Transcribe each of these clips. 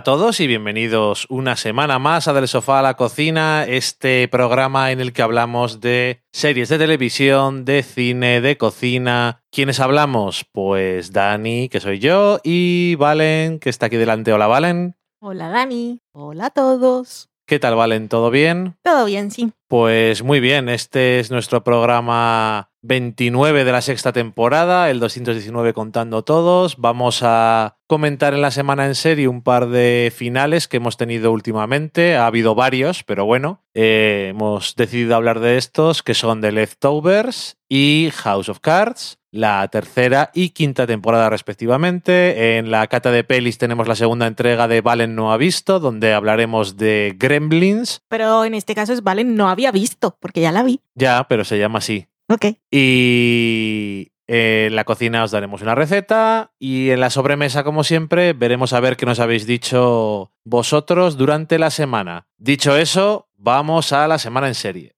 Hola a todos y bienvenidos una semana más a Del Sofá a la Cocina, este programa en el que hablamos de series de televisión, de cine, de cocina. ¿Quiénes hablamos? Pues Dani, que soy yo, y Valen, que está aquí delante. Hola, Valen. Hola Dani, hola a todos. ¿Qué tal, Valen? ¿Todo bien? Todo bien, sí. Pues muy bien, este es nuestro programa 29 de la sexta temporada, el 219 contando todos. Vamos a comentar en la semana en serie un par de finales que hemos tenido últimamente. Ha habido varios, pero bueno, eh, hemos decidido hablar de estos, que son The Leftovers y House of Cards la tercera y quinta temporada respectivamente. En la cata de pelis tenemos la segunda entrega de Valen no ha visto, donde hablaremos de Gremlins. Pero en este caso es Valen no había visto, porque ya la vi. Ya, pero se llama así. Ok. Y en la cocina os daremos una receta y en la sobremesa, como siempre, veremos a ver qué nos habéis dicho vosotros durante la semana. Dicho eso, vamos a la semana en serie.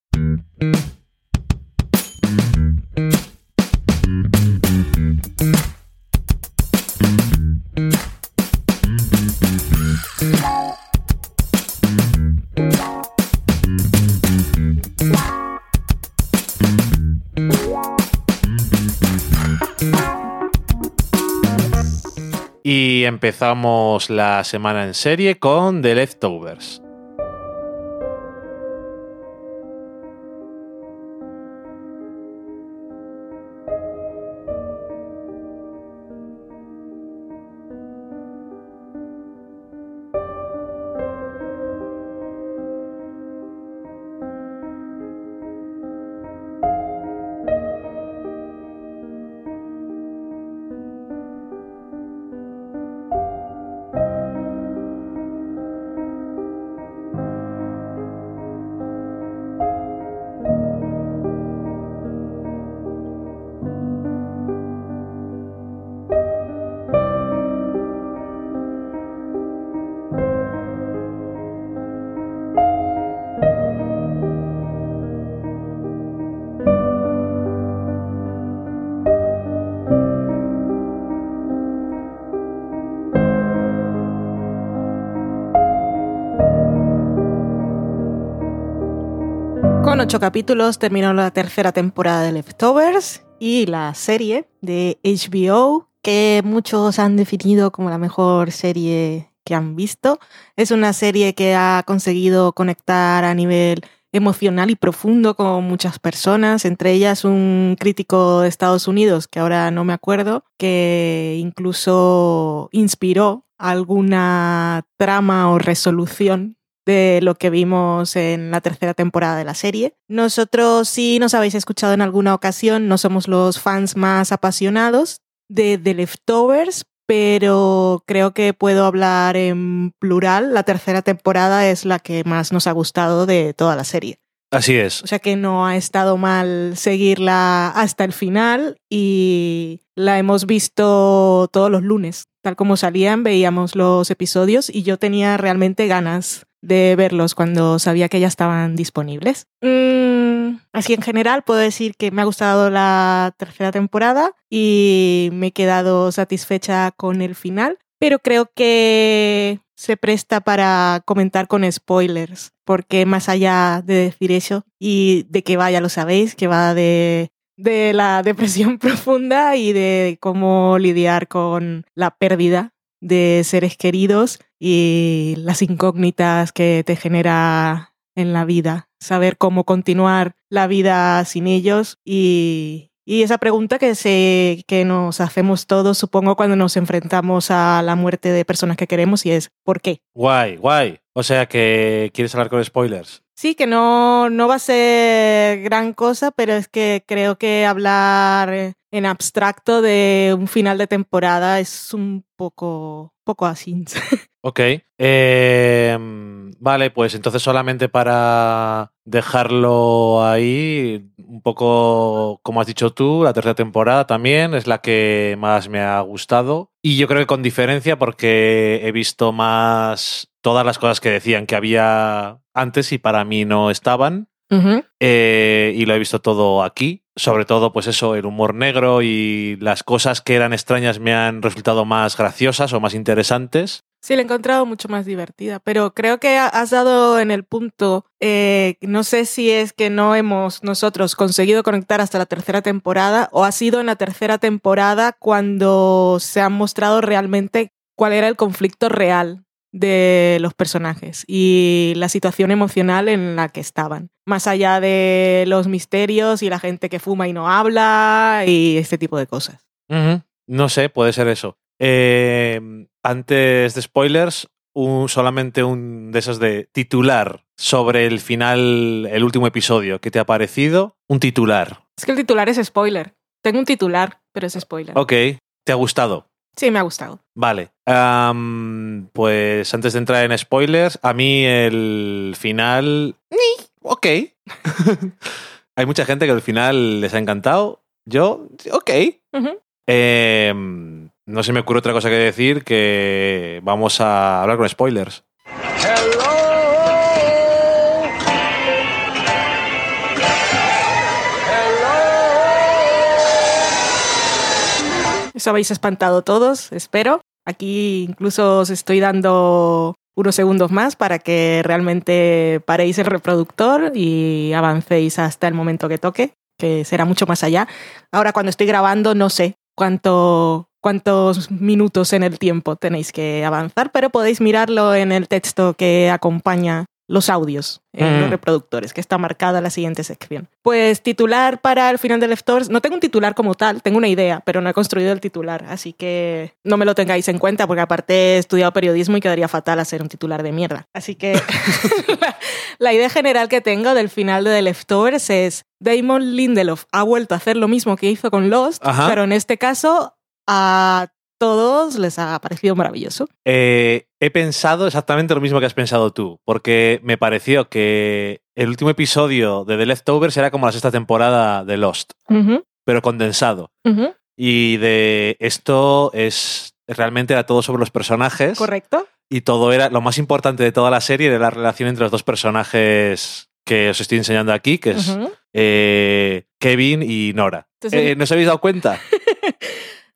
Y empezamos la semana en serie con The Leftovers. Ocho capítulos terminó la tercera temporada de Leftovers y la serie de HBO que muchos han definido como la mejor serie que han visto. Es una serie que ha conseguido conectar a nivel emocional y profundo con muchas personas, entre ellas un crítico de Estados Unidos, que ahora no me acuerdo, que incluso inspiró alguna trama o resolución de lo que vimos en la tercera temporada de la serie. Nosotros, si nos habéis escuchado en alguna ocasión, no somos los fans más apasionados de The Leftovers, pero creo que puedo hablar en plural. La tercera temporada es la que más nos ha gustado de toda la serie. Así es. O sea que no ha estado mal seguirla hasta el final y la hemos visto todos los lunes. Tal como salían, veíamos los episodios y yo tenía realmente ganas de verlos cuando sabía que ya estaban disponibles. Mm, así en general puedo decir que me ha gustado la tercera temporada y me he quedado satisfecha con el final, pero creo que se presta para comentar con spoilers, porque más allá de decir eso y de que vaya lo sabéis, que va de de la depresión profunda y de cómo lidiar con la pérdida de seres queridos y las incógnitas que te genera en la vida, saber cómo continuar la vida sin ellos y, y esa pregunta que, se, que nos hacemos todos, supongo, cuando nos enfrentamos a la muerte de personas que queremos y es ¿por qué? Guay, guay. O sea que quieres hablar con spoilers. Sí, que no, no va a ser gran cosa, pero es que creo que hablar en abstracto de un final de temporada es un poco, poco así. Ok. Eh, vale, pues entonces solamente para dejarlo ahí, un poco como has dicho tú, la tercera temporada también es la que más me ha gustado. Y yo creo que con diferencia porque he visto más todas las cosas que decían que había antes y para mí no estaban. Uh -huh. Eh, y lo he visto todo aquí. Sobre todo, pues eso, el humor negro y las cosas que eran extrañas me han resultado más graciosas o más interesantes. Sí, la he encontrado mucho más divertida, pero creo que has dado en el punto, eh, no sé si es que no hemos nosotros conseguido conectar hasta la tercera temporada o ha sido en la tercera temporada cuando se ha mostrado realmente cuál era el conflicto real de los personajes y la situación emocional en la que estaban. Más allá de los misterios y la gente que fuma y no habla y este tipo de cosas. No sé, puede ser eso. Eh, antes de spoilers, un, solamente un de esos de titular sobre el final, el último episodio. ¿Qué te ha parecido? Un titular. Es que el titular es spoiler. Tengo un titular, pero es spoiler. Ok. ¿Te ha gustado? Sí, me ha gustado. Vale. pues antes de entrar en spoilers, a mí el final. Ok. Hay mucha gente que el final les ha encantado. Yo, ok. Em, no se me ocurre otra cosa que decir que vamos a hablar con spoilers. Eso habéis espantado todos, espero. Aquí incluso os estoy dando unos segundos más para que realmente paréis el reproductor y avancéis hasta el momento que toque, que será mucho más allá. Ahora cuando estoy grabando no sé cuánto, cuántos minutos en el tiempo tenéis que avanzar, pero podéis mirarlo en el texto que acompaña los audios en los mm. reproductores, que está marcada la siguiente sección. Pues titular para el final de Leftovers, no tengo un titular como tal, tengo una idea, pero no he construido el titular, así que no me lo tengáis en cuenta, porque aparte he estudiado periodismo y quedaría fatal hacer un titular de mierda. Así que la, idea general que tengo del final de The Leftovers es Damon Lindelof ha vuelto a hacer lo mismo que hizo con Lost, pero en este caso a todos les ha parecido maravilloso. Eh, he pensado exactamente lo mismo que has pensado tú, porque me pareció que el último episodio de The Leftovers era como la sexta temporada de Lost, pero condensado. Y de esto es realmente era todo sobre los personajes. Correcto. Y todo era, lo más importante de toda la serie era la relación entre los dos personajes que os estoy enseñando aquí, que es eh, Kevin y Nora. Eh, ¿No os habéis dado cuenta?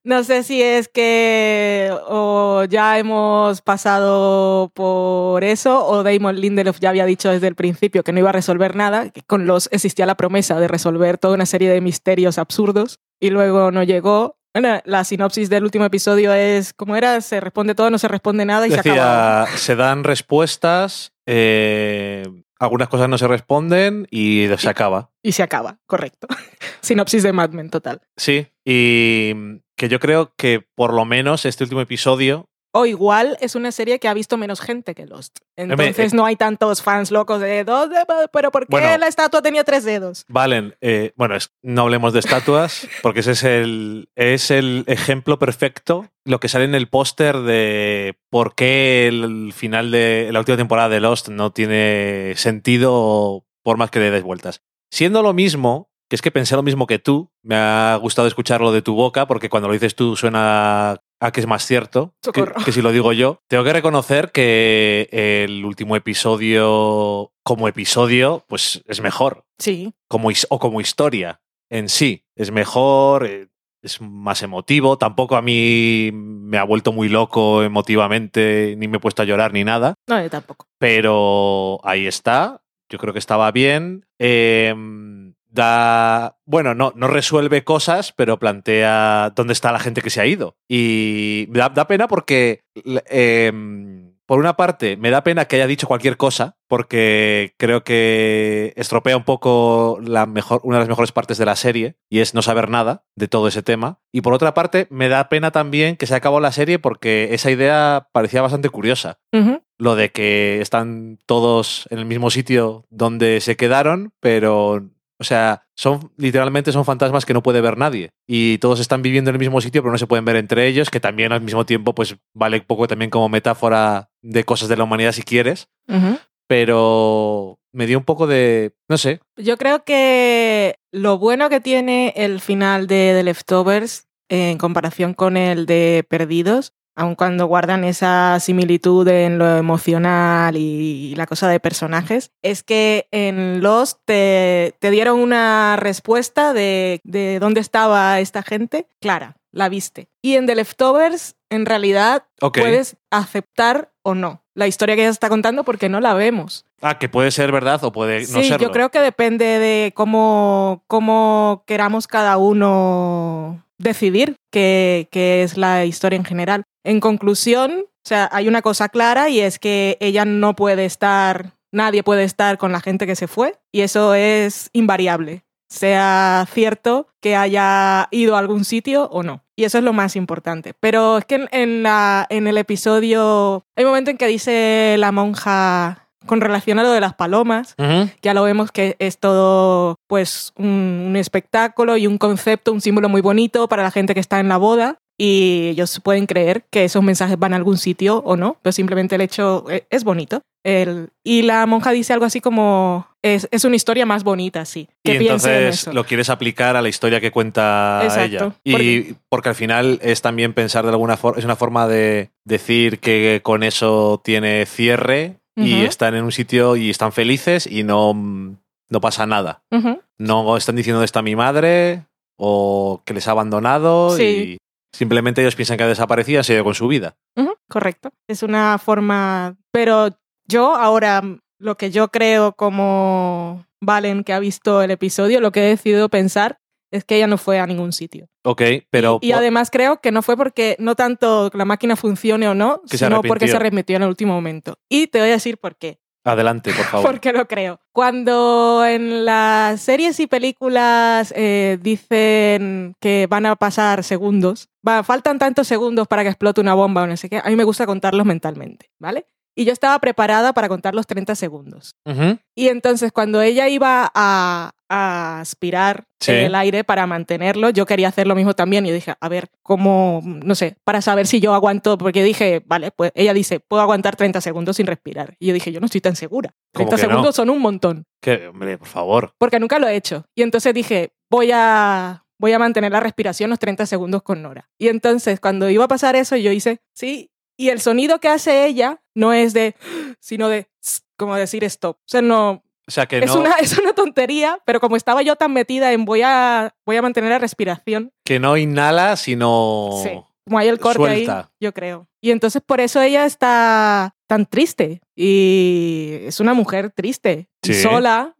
No sé si es que o ya hemos pasado por eso o Damon Lindelof ya había dicho desde el principio que no iba a resolver nada, que con los existía la promesa de resolver toda una serie de misterios absurdos y luego no llegó. Bueno, la sinopsis del último episodio es, ¿cómo era? Se responde todo, no se responde nada y se acaba. Se dan respuestas, eh, algunas cosas no se responden y se acaba. Y se acaba, correcto. Sinopsis de Mad Men total. Sí, y que yo creo que por lo menos este último episodio o igual es una serie que ha visto menos gente que Lost. Entonces eh, no hay tantos fans locos de dos, pero ¿por qué la estatua tenía tres dedos? Valen, eh, bueno, no hablemos de estatuas, porque ese es el, es el ejemplo perfecto, lo que sale en el póster de por qué el final de la última temporada de Lost no tiene sentido por más que le des vueltas. Siendo lo mismo, que es que pensé lo mismo que tú. Me ha gustado escucharlo de tu boca, porque cuando lo dices tú suena a que es más cierto que, si lo digo yo. Tengo que reconocer que el último episodio, como episodio, pues es mejor. Sí. Como, o como historia en sí. Es mejor, eh, es más emotivo. Tampoco a mí me ha vuelto muy loco emotivamente, ni me he puesto a llorar ni nada. No, yo tampoco. Pero ahí está. Yo creo que estaba bien. Eh, da, bueno, no, no resuelve cosas, pero plantea dónde está la gente que se ha ido. Y da, da pena porque, em, por una parte, me da pena que haya dicho cualquier cosa, porque creo que estropea un poco la mejor, una de las mejores partes de la serie, y es no saber nada de todo ese tema. Y por otra parte, me da pena también que se acabó la serie porque esa idea parecía bastante curiosa. Lo de que están todos en el mismo sitio donde se quedaron, pero o sea, son literalmente son fantasmas que no puede ver nadie. Y todos están viviendo en el mismo sitio, pero no se pueden ver entre ellos, que también al mismo tiempo, pues vale poco también como metáfora de cosas de la humanidad si quieres. Pero me dio un poco de. no sé. Yo creo que lo bueno que tiene el final de The Leftovers en comparación con el de Perdidos aun cuando guardan esa similitud en lo emocional y, la cosa de personajes, es que en Lost te, dieron una respuesta de, dónde estaba esta gente clara. la viste. Y en The Leftovers, en realidad, Ok. puedes aceptar o no la historia que ella está contando porque no la vemos. Ah, que puede ser verdad o puede no sí, serlo. yo creo que depende de cómo, cómo queramos cada uno decidir qué, qué es la historia en general. En conclusión, o sea, hay una cosa clara y es que ella no puede estar, nadie puede estar con la gente que se fue y eso es invariable, sea cierto que haya ido a algún sitio o no. Y eso es lo más importante. Pero es que en, la, en el episodio hay un momento en que dice la monja con relación a lo de las palomas, ya lo vemos que es todo pues un, un espectáculo y un concepto, un símbolo muy bonito para la gente que está en la boda y ellos pueden creer que esos mensajes van a algún sitio o no, pero simplemente el hecho eh, es bonito. El- y la monja dice algo así como, es, es una historia más bonita, sí. Que Y piense en entonces eso. lo quieres aplicar a la historia que cuenta Exacto. ella. Y porque al final es también pensar de alguna forma, es una forma de decir que con eso tiene cierre y están en un sitio y están felices y no, no pasa nada. No están diciendo está mi madre o que les ha abandonado Sí. y simplemente ellos piensan que ha desaparecido y ha seguido con su vida. Correcto. Es una forma. Pero yo ahora, lo que yo creo como Valen que ha visto el episodio, lo que he decidido pensar es que ella no fue a ningún sitio. Ok, pero Y además creo que no fue porque no tanto la máquina funcione o no, se sino porque se arrepintió en el último momento. Y te voy a decir por qué. adelante, por favor. Porque lo creo. Cuando en las series y películas eh, dicen que van a pasar segundos, va, faltan tantos segundos para que explote una bomba o no sé qué, a mí me gusta contarlos mentalmente, ¿vale? Y yo estaba preparada para contar los 30 segundos. Y entonces cuando ella iba a, a aspirar Sí. en el aire para mantenerlo, yo quería hacer lo mismo también y dije, a ver, ¿cómo, no sé, para saber si yo aguanto? Porque dije, vale, pues ella dice, puedo aguantar 30 segundos sin respirar. Y yo dije, yo no estoy tan segura. ¿Cómo 30 que no? segundos son un montón, Que, hombre, por favor. porque nunca lo he hecho. Y entonces dije, voy a... Voy a mantener la respiración los 30 segundos con Nora. Y entonces, cuando iba a pasar eso, yo hice, sí, y el sonido que hace ella no es de, sino de, como decir stop. O sea, no, O sea que es, no, una, es una tontería, pero como estaba yo tan metida en voy a, voy a mantener la respiración, que no inhala, sino sí, como hay el corte ahí, yo creo. Y entonces por eso ella está tan triste y es una mujer triste Sí. sola.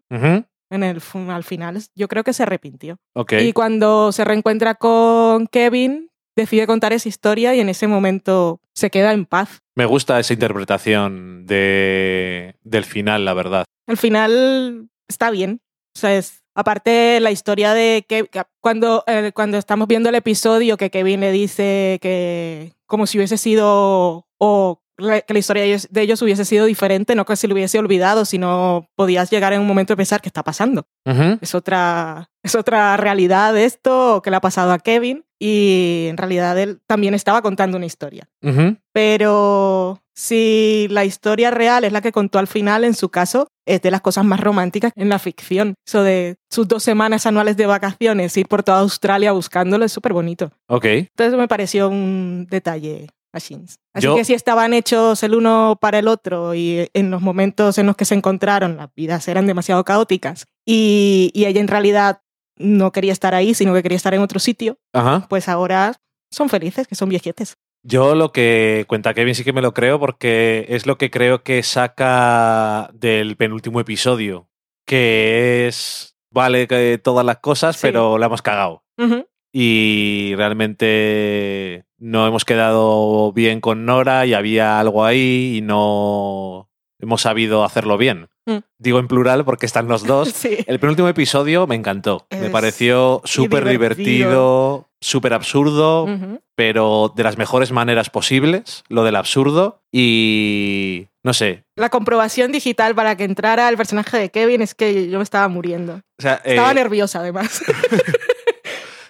En el, al final yo creo que se arrepintió. Y cuando se reencuentra con Kevin, decide contar esa historia y en ese momento se queda en paz. Me gusta esa interpretación de, del final, la verdad. Al final está bien. O sea, es, aparte la historia de que que cuando, eh, cuando estamos viendo el episodio que Kevin le dice que como si hubiese sido o que la historia de ellos, de hubiese sido diferente, no que se lo hubiese olvidado, sino podías llegar en un momento a pensar qué está pasando. Ujú. Es otra, es otra realidad esto que le ha pasado a Kevin y en realidad él también estaba contando una historia. Ujú. Pero si la historia real es la que contó al final, en su caso, es de las cosas más románticas en la ficción. Eso de sus dos semanas anuales de vacaciones, ir por toda Australia buscándolo, es súper bonito. Ok. Entonces me pareció un detalle así. Así Yo- que si estaban hechos el uno para el otro y en los momentos en los que se encontraron las vidas eran demasiado caóticas y, y ella en realidad no quería estar ahí, sino que quería estar en otro sitio, Ajá. pues ahora son felices, que son viejetes. Yo lo que cuenta Kevin sí que me lo creo porque es lo que creo que saca del penúltimo episodio, que es, vale, que todas las cosas, Sí. pero la hemos cagado. Ujú. Y realmente no hemos quedado bien con Nora y había algo ahí y no hemos sabido hacerlo bien. Mm. Digo en plural porque están los dos. Sí. El penúltimo episodio me encantó. me pareció súper divertido. súper absurdo, pero de las mejores maneras posibles, lo del absurdo. Y no sé. La comprobación digital para que entrara el personaje de Kevin es que yo me estaba muriendo. O sea, Estaba eh, nerviosa además.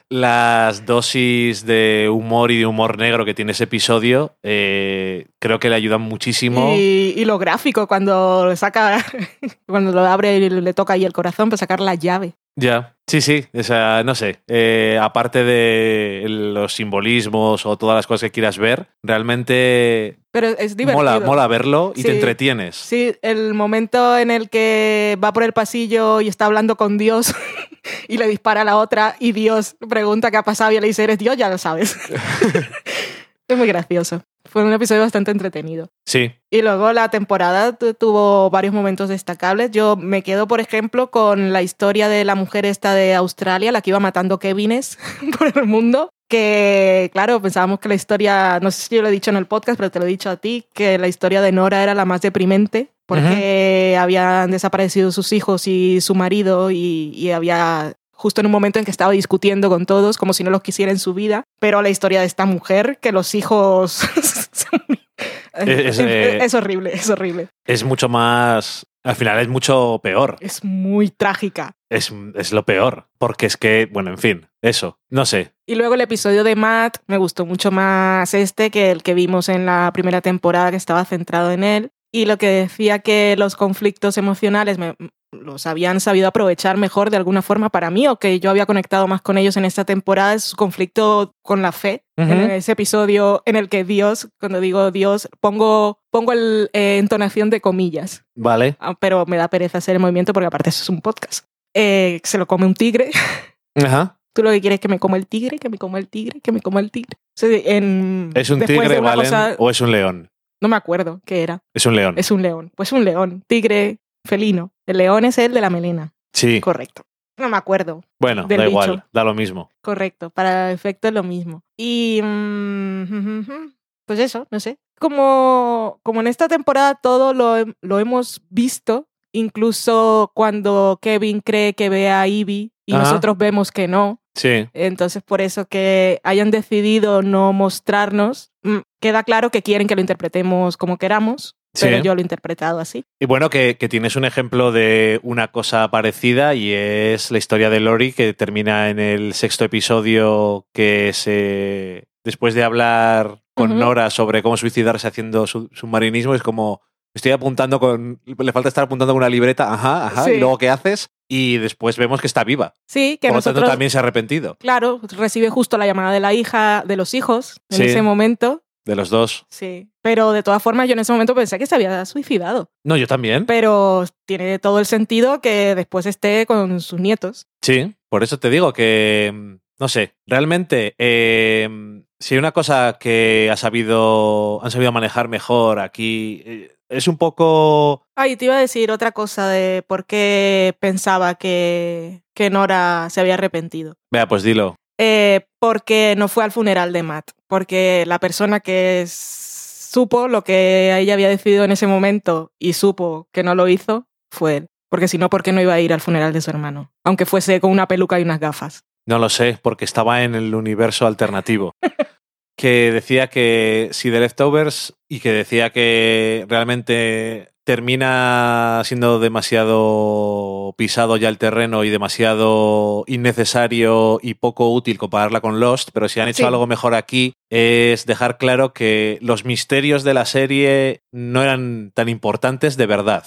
las dosis de humor y de humor negro que tiene ese episodio eh, creo que le ayudan muchísimo. Y, y lo gráfico, cuando saca, cuando lo abre y le toca ahí el corazón para sacar la llave. Ya, sí, sí, o sea, no sé, eh, aparte de los simbolismos o todas las cosas que quieras ver, realmente Pero es divertido. mola, mola verlo y Sí. te entretienes. Sí, el momento en el que va por el pasillo y está hablando con Dios y le dispara a la otra y Dios pregunta qué ha pasado y le dice, eres Dios, ya lo sabes. es muy gracioso. Fue un episodio bastante entretenido. Sí, Y luego la temporada tu- tuvo varios momentos destacables. Yo me quedo, por ejemplo, con la historia de la mujer esta de Australia, la que iba matando Kevines por el mundo. Que, claro, pensábamos que la historia, no sé si yo lo he dicho en el podcast, pero te lo he dicho a ti, que la historia de Nora era la más deprimente porque habían desaparecido sus hijos y su marido y, y había justo en un momento en que estaba discutiendo con todos como si no los quisiera en su vida, pero la historia de esta mujer, que los hijos... Es, es, eh, es horrible, es horrible. es mucho más... Al final es mucho peor. Es muy trágica. Es, es lo peor. Porque es que, bueno, en fin, eso. No sé. Y luego el episodio de Matt me gustó mucho más este que el que vimos en la primera temporada que estaba centrado en él. Y lo que decía que los conflictos emocionales me- los habían sabido aprovechar mejor de alguna forma para mí o que yo había conectado más con ellos en esta temporada es su conflicto con la fe. En ese episodio en el que Dios, cuando digo Dios, pongo, pongo el, eh, entonación de comillas, Vale. Ah, pero me da pereza hacer el movimiento porque aparte eso es un podcast. Eh, se lo come un tigre. Ajá. Tú lo que quieres es que me coma el tigre, que me coma el tigre, que me coma el tigre. O sea, en- ¿Es un tigre, de Valen, cosa- o es un león? No me acuerdo qué era. Es un león. Es un león. Pues un león. Tigre felino. El león es el de la melena. Sí. Correcto. No me acuerdo. Bueno, da igual, da lo mismo. Correcto. Para efecto es lo mismo. Y. mm, pues eso, no sé. Como, como en esta temporada todo lo, lo hemos visto, incluso cuando Kevin cree que ve a Ivy y Ajá. nosotros vemos que no. Sí. Entonces, por eso que hayan decidido no mostrarnos, mm, queda claro que quieren que lo interpretemos como queramos, pero Sí. yo lo he interpretado así. Y bueno, que, que tienes un ejemplo de una cosa parecida y es la historia de Lori que termina en el sexto episodio que se... Después de hablar con. Nora sobre cómo suicidarse haciendo su- submarinismo, es como... Estoy apuntando con... Le falta estar apuntando con una libreta, ajá, ajá, Sí. y luego ¿qué haces? Y después vemos que está viva. Sí, que Por lo tanto, también se ha arrepentido. claro, recibe justo la llamada de la hija de los hijos en Sí. ese momento. De los dos. Sí, pero de todas formas yo en ese momento pensé que se había suicidado, No, yo también. pero tiene todo el sentido que después esté con sus nietos. Sí, por eso te digo que, mm, no sé, realmente, eh, si hay una cosa que ha sabido, han sabido manejar mejor aquí, eh, es un poco... Ay, te iba a decir otra cosa de por qué pensaba que, que Nora se había arrepentido. Vea, pues dilo. Eh, porque no fue al funeral de Matt, porque la persona que supo lo que ella había decidido en ese momento y supo que no lo hizo fue él. Porque si no, ¿por qué no iba a ir al funeral de su hermano? Aunque fuese con una peluca y unas gafas. No lo sé, porque estaba en el universo alternativo. que decía que si The Leftovers y que decía que realmente termina siendo demasiado pisado ya el terreno y demasiado innecesario y poco útil compararla con Lost, pero si han hecho Sí. algo mejor aquí es dejar claro que los misterios de la serie no eran tan importantes de verdad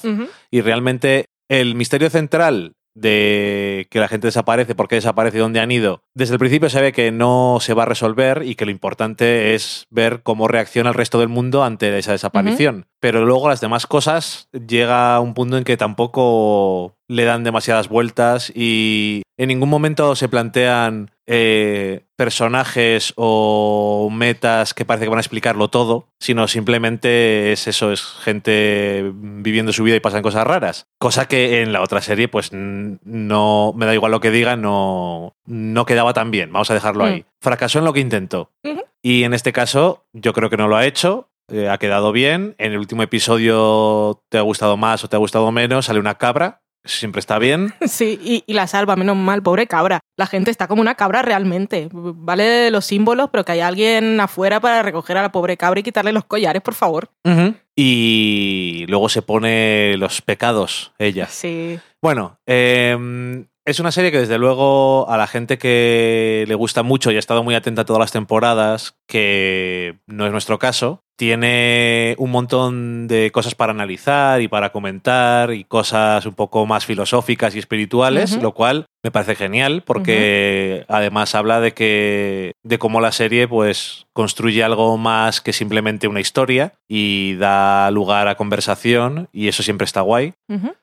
y realmente el misterio central de que la gente desaparece, por qué desaparece y dónde han ido, desde el principio se ve que no se va a resolver y que lo importante es ver cómo reacciona el resto del mundo ante esa desaparición. Pero luego las demás cosas llega un punto en que tampoco le dan demasiadas vueltas y en ningún momento se plantean eh, personajes o metas que parece que van a explicarlo todo, sino simplemente es eso, es gente viviendo su vida y pasan cosas raras. Cosa que en la otra serie, pues no me da igual lo que diga, no, no quedaba tan bien. Vamos a dejarlo Mm. ahí. Fracasó en lo que intentó. Y en este caso, yo creo que no lo ha hecho. eh, ha quedado bien. En el último episodio te ha gustado más o te ha gustado menos. Sale una cabra. Siempre está bien. Sí, y, y la salva, menos mal, pobre cabra. La gente está como una cabra realmente. Vale los símbolos, pero que haya alguien afuera para recoger a la pobre cabra y quitarle los collares, por favor. Y luego se pone los pecados, ella. Sí. Bueno, eh, es una serie que desde luego a la gente que le gusta mucho y ha estado muy atenta a todas las temporadas, que no es nuestro caso, tiene un montón de cosas para analizar y para comentar y cosas un poco más filosóficas y espirituales, lo cual me parece genial porque además habla de que de cómo la serie pues construye algo más que simplemente una historia y da lugar a conversación y eso siempre está guay.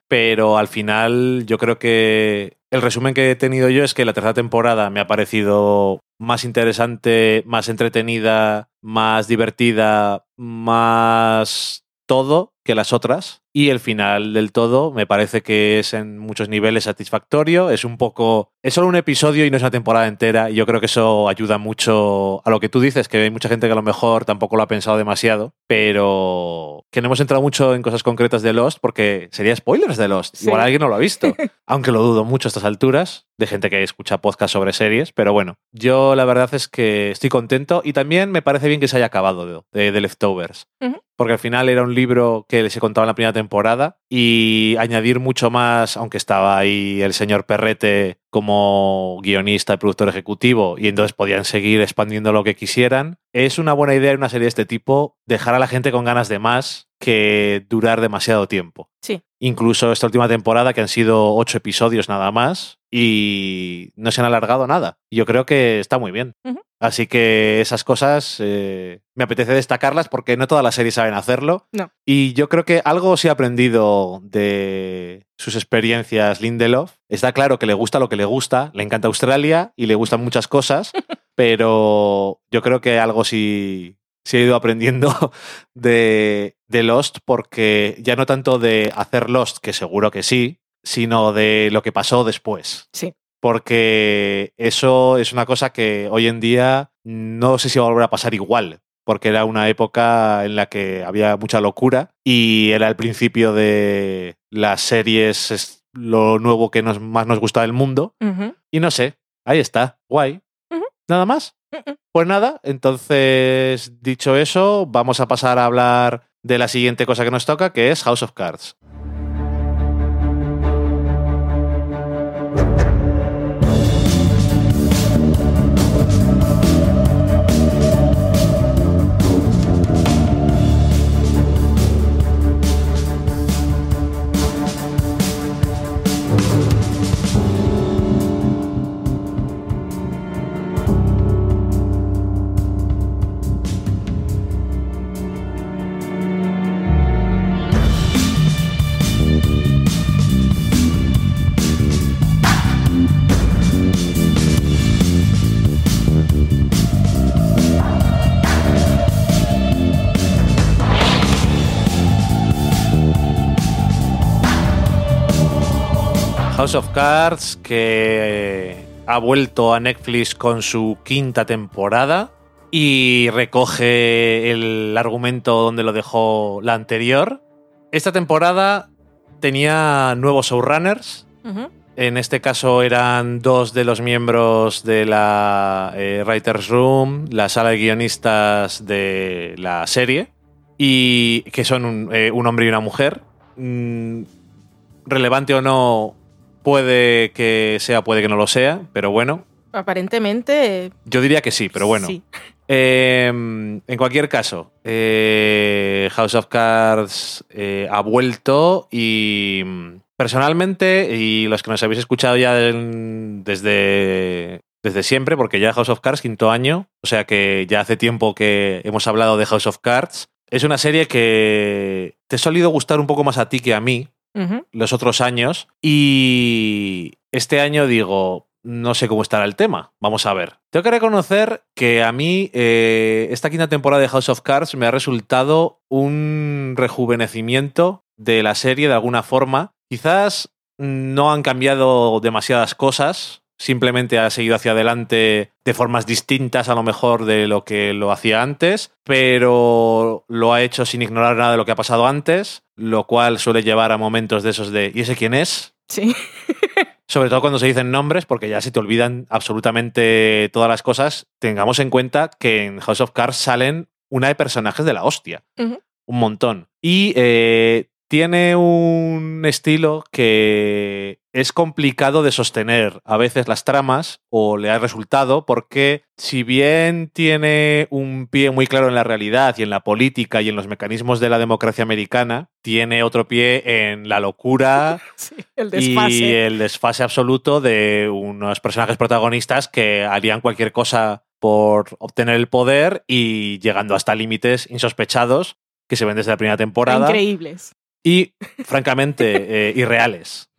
Pero al final yo creo que el resumen que he tenido yo es que la tercera temporada me ha parecido más interesante, más entretenida, más divertida, más todo que las otras. Y el final del todo me parece que es en muchos niveles satisfactorio. Es un poco. Es solo un episodio y no es una temporada entera. Y yo creo que eso ayuda mucho a lo que tú dices, que hay mucha gente que a lo mejor tampoco lo ha pensado demasiado. Pero que no hemos entrado mucho en cosas concretas de Lost, porque sería spoilers de Lost. Sí. Igual alguien no lo ha visto. Aunque lo dudo mucho a estas alturas, de gente que escucha podcast sobre series. Pero bueno, yo la verdad es que estoy contento y también me parece bien que se haya acabado de, de, de Leftovers. Ujú. Porque al final era un libro que se contaba en la primera temporada y añadir mucho más, aunque estaba ahí el señor Perrete como guionista y productor ejecutivo y entonces podían seguir expandiendo lo que quisieran. Es una buena idea en una serie de este tipo dejar a la gente con ganas de más que durar demasiado tiempo. Sí. Incluso esta última temporada, que han sido ocho episodios nada más, y no se han alargado nada. Yo creo que está muy bien. Así que esas cosas eh, me apetece destacarlas porque no todas las series saben hacerlo. No. Y yo creo que algo sí ha aprendido de sus experiencias Lindelof. Está claro que le gusta lo que le gusta, le encanta Australia y le gustan muchas cosas, pero yo creo que algo sí, sí he ido aprendiendo de, de Lost porque ya no tanto de hacer Lost, que seguro que sí, sino de lo que pasó después. Sí. Porque eso es una cosa que hoy en día no sé si va a volver a pasar igual, porque era una época en la que había mucha locura y era el principio de las series, es lo nuevo que nos, más nos gusta del mundo. Y no sé, ahí está, guay. ¿Nada más? Pues nada, entonces, dicho eso, vamos a pasar a hablar de la siguiente cosa que nos toca, que es House of Cards. Of Cards, que ha vuelto a Netflix con su quinta temporada y recoge el argumento donde lo dejó la anterior. Esta temporada tenía nuevos showrunners. En este caso eran dos de los miembros de la eh, Writers Room, la sala de guionistas de la serie, y que son un, eh, un hombre y una mujer. Mm, relevante o no, puede que sea, puede que no lo sea, pero bueno, Aparentemente. yo diría que sí, pero bueno. Sí. Eh, en cualquier caso, eh, House of Cards eh, ha vuelto y mm, personalmente, y los que nos habéis escuchado ya desde, desde siempre, porque ya House of Cards, quinto año, o sea que ya hace tiempo que hemos hablado de House of Cards, es una serie que te ha solido gustar un poco más a ti que a mí, Los otros años y este año digo, no sé cómo estará el tema. Vamos a ver. Tengo que reconocer que a mí eh, esta quinta temporada de House of Cards me ha resultado un rejuvenecimiento de la serie de alguna forma. Quizás no han cambiado demasiadas cosas. Simplemente ha seguido hacia adelante de formas distintas a lo mejor de lo que lo hacía antes, pero lo ha hecho sin ignorar nada de lo que ha pasado antes, lo cual suele llevar a momentos de esos de ¿y ese quién es? Sí. Sobre todo cuando se dicen nombres, porque ya se te olvidan absolutamente todas las cosas. Tengamos en cuenta que en House of Cards salen una de personajes de la hostia. Un montón. Y eh, tiene un estilo que es complicado de sostener a veces las tramas o le ha resultado porque si bien tiene un pie muy claro en la realidad y en la política y en los mecanismos de la democracia americana, tiene otro pie en la locura el y el desfase absoluto de unos personajes protagonistas que harían cualquier cosa por obtener el poder y llegando hasta límites insospechados que se ven desde la primera temporada. Increíbles y francamente eh, irreales.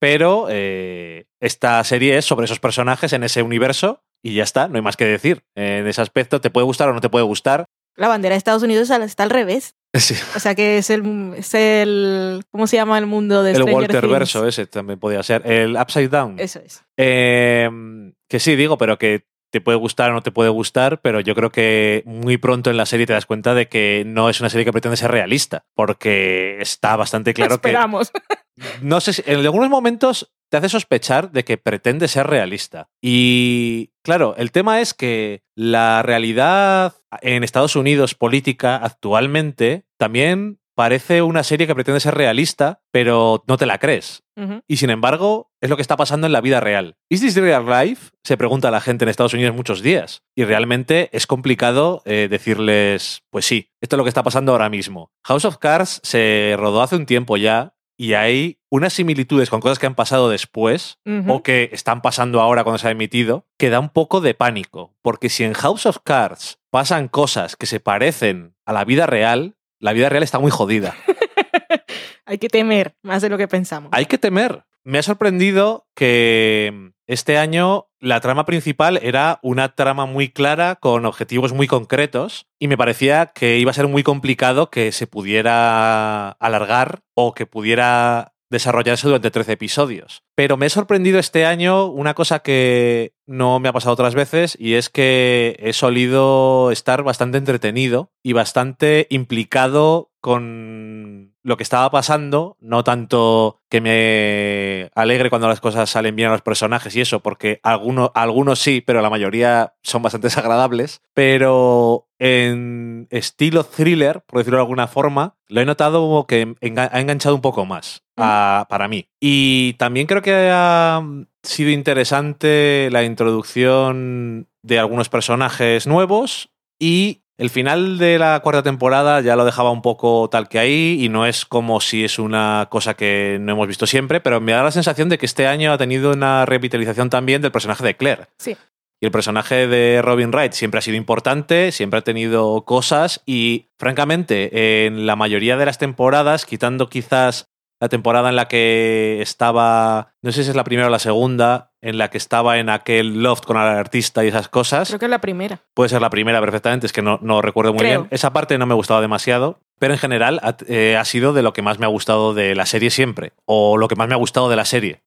Pero eh, esta serie es sobre esos personajes en ese universo y ya está, no hay más que decir. En ese aspecto, te puede gustar o no te puede gustar. La bandera de Estados Unidos está al revés. Sí. O sea que es el, es el. ¿Cómo se llama el mundo de El Walter verso, ese también podía ser. El Upside Down. Eso es. Em, que sí, digo, pero que te puede gustar o no te puede gustar, pero yo creo que muy pronto en la serie te das cuenta de que no es una serie que pretende ser realista, porque está bastante claro Esperamos. que... No sé si en algunos momentos te hace sospechar de que pretende ser realista. Y claro, el tema es que la realidad en Estados Unidos política actualmente también parece una serie que pretende ser realista, pero no te la crees. Y sin embargo, es lo que está pasando en la vida real. ¿Is this real life? Se pregunta la gente en Estados Unidos muchos días. Y realmente es complicado eh, decirles, pues sí, esto es lo que está pasando ahora mismo. House of Cards se rodó hace un tiempo ya y hay unas similitudes con cosas que han pasado después o que están pasando ahora cuando se ha emitido que da un poco de pánico. Porque si en House of Cards pasan cosas que se parecen a la vida real, la vida real está muy jodida. Hay que temer más de lo que pensamos. Hay que temer. Me ha sorprendido que este año la trama principal era una trama muy clara con objetivos muy concretos y me parecía que iba a ser muy complicado que se pudiera alargar o que pudiera desarrollarse durante 13 episodios. Pero me he sorprendido este año una cosa que no me ha pasado otras veces y es que he solido estar bastante entretenido y bastante implicado con lo que estaba pasando, no tanto que me alegre cuando las cosas salen bien a los personajes y eso, porque algunos, algunos sí, pero la mayoría son bastante desagradables, pero en estilo thriller, por decirlo de alguna forma, lo he notado que ha enganchado un poco más para mí. Y también creo que ha sido interesante la introducción de algunos personajes nuevos y el final de la cuarta temporada ya lo dejaba un poco tal que ahí y no es como si es una cosa que no hemos visto siempre, pero me da la sensación de que este año ha tenido una revitalización también del personaje de Claire. Sí. Y el personaje de Robin Wright siempre ha sido importante, siempre ha tenido cosas y, francamente, en la mayoría de las temporadas, quitando quizás la temporada en la que estaba, no sé si es la primera o la segunda, en la que estaba en aquel loft con el artista y esas cosas. Creo que es la primera. Puede ser la primera perfectamente, es que no, no recuerdo muy bien. Esa parte no me ha gustado demasiado, pero en general eh, ha, sido de lo que más me ha gustado de la serie siempre, o lo que más me ha gustado de la serie.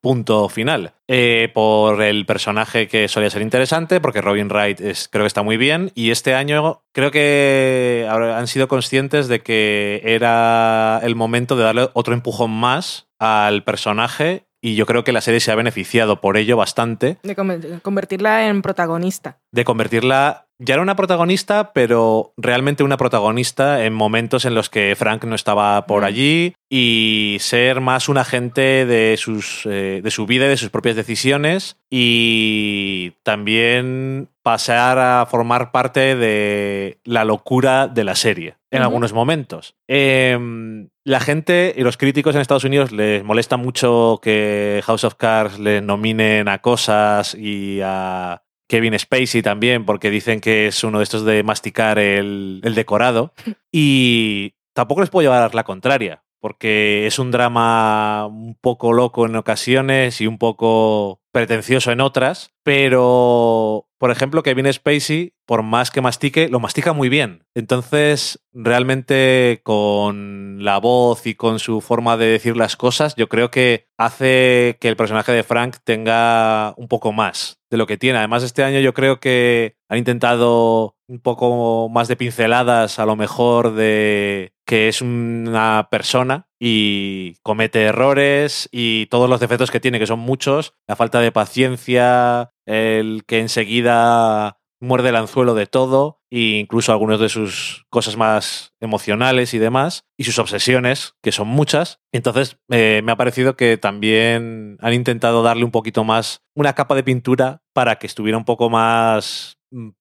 Punto final. Eh, por el personaje que solía ser interesante, porque Robin Wright es, creo que está muy bien, y este año creo que han sido conscientes de que era el momento de darle otro empujón más al personaje y yo creo que la serie se ha beneficiado por ello bastante. De convertirla en protagonista. De convertirla, ya era una protagonista, pero realmente una protagonista en momentos en los que Frank no estaba por mm. allí y ser más un agente de, sus, eh, de su vida y de sus propias decisiones y también pasar a formar parte de la locura de la serie en algunos momentos. Em, la gente y los críticos en Estados Unidos les molesta mucho que House of Cards le nominen a cosas y a Kevin Spacey también, porque dicen que es uno de estos de masticar el, el decorado. Y tampoco les puedo llevar la contraria, porque es un drama un poco loco en ocasiones y un poco pretencioso en otras, pero por ejemplo, Kevin Spacey, por más que mastique, lo mastica muy bien. Entonces, realmente con la voz y con su forma de decir las cosas, yo creo que hace que el personaje de Frank tenga un poco más de lo que tiene. Además, este año yo creo que han intentado un poco más de pinceladas, a lo mejor, de que es una persona y comete errores y todos los defectos que tiene, que son muchos, la falta de paciencia, el que enseguida muerde el anzuelo de todo, e incluso algunas de sus cosas más emocionales y demás, y sus obsesiones, que son muchas. Entonces, eh, me ha parecido que también han intentado darle un poquito más, una capa de pintura para que estuviera un poco más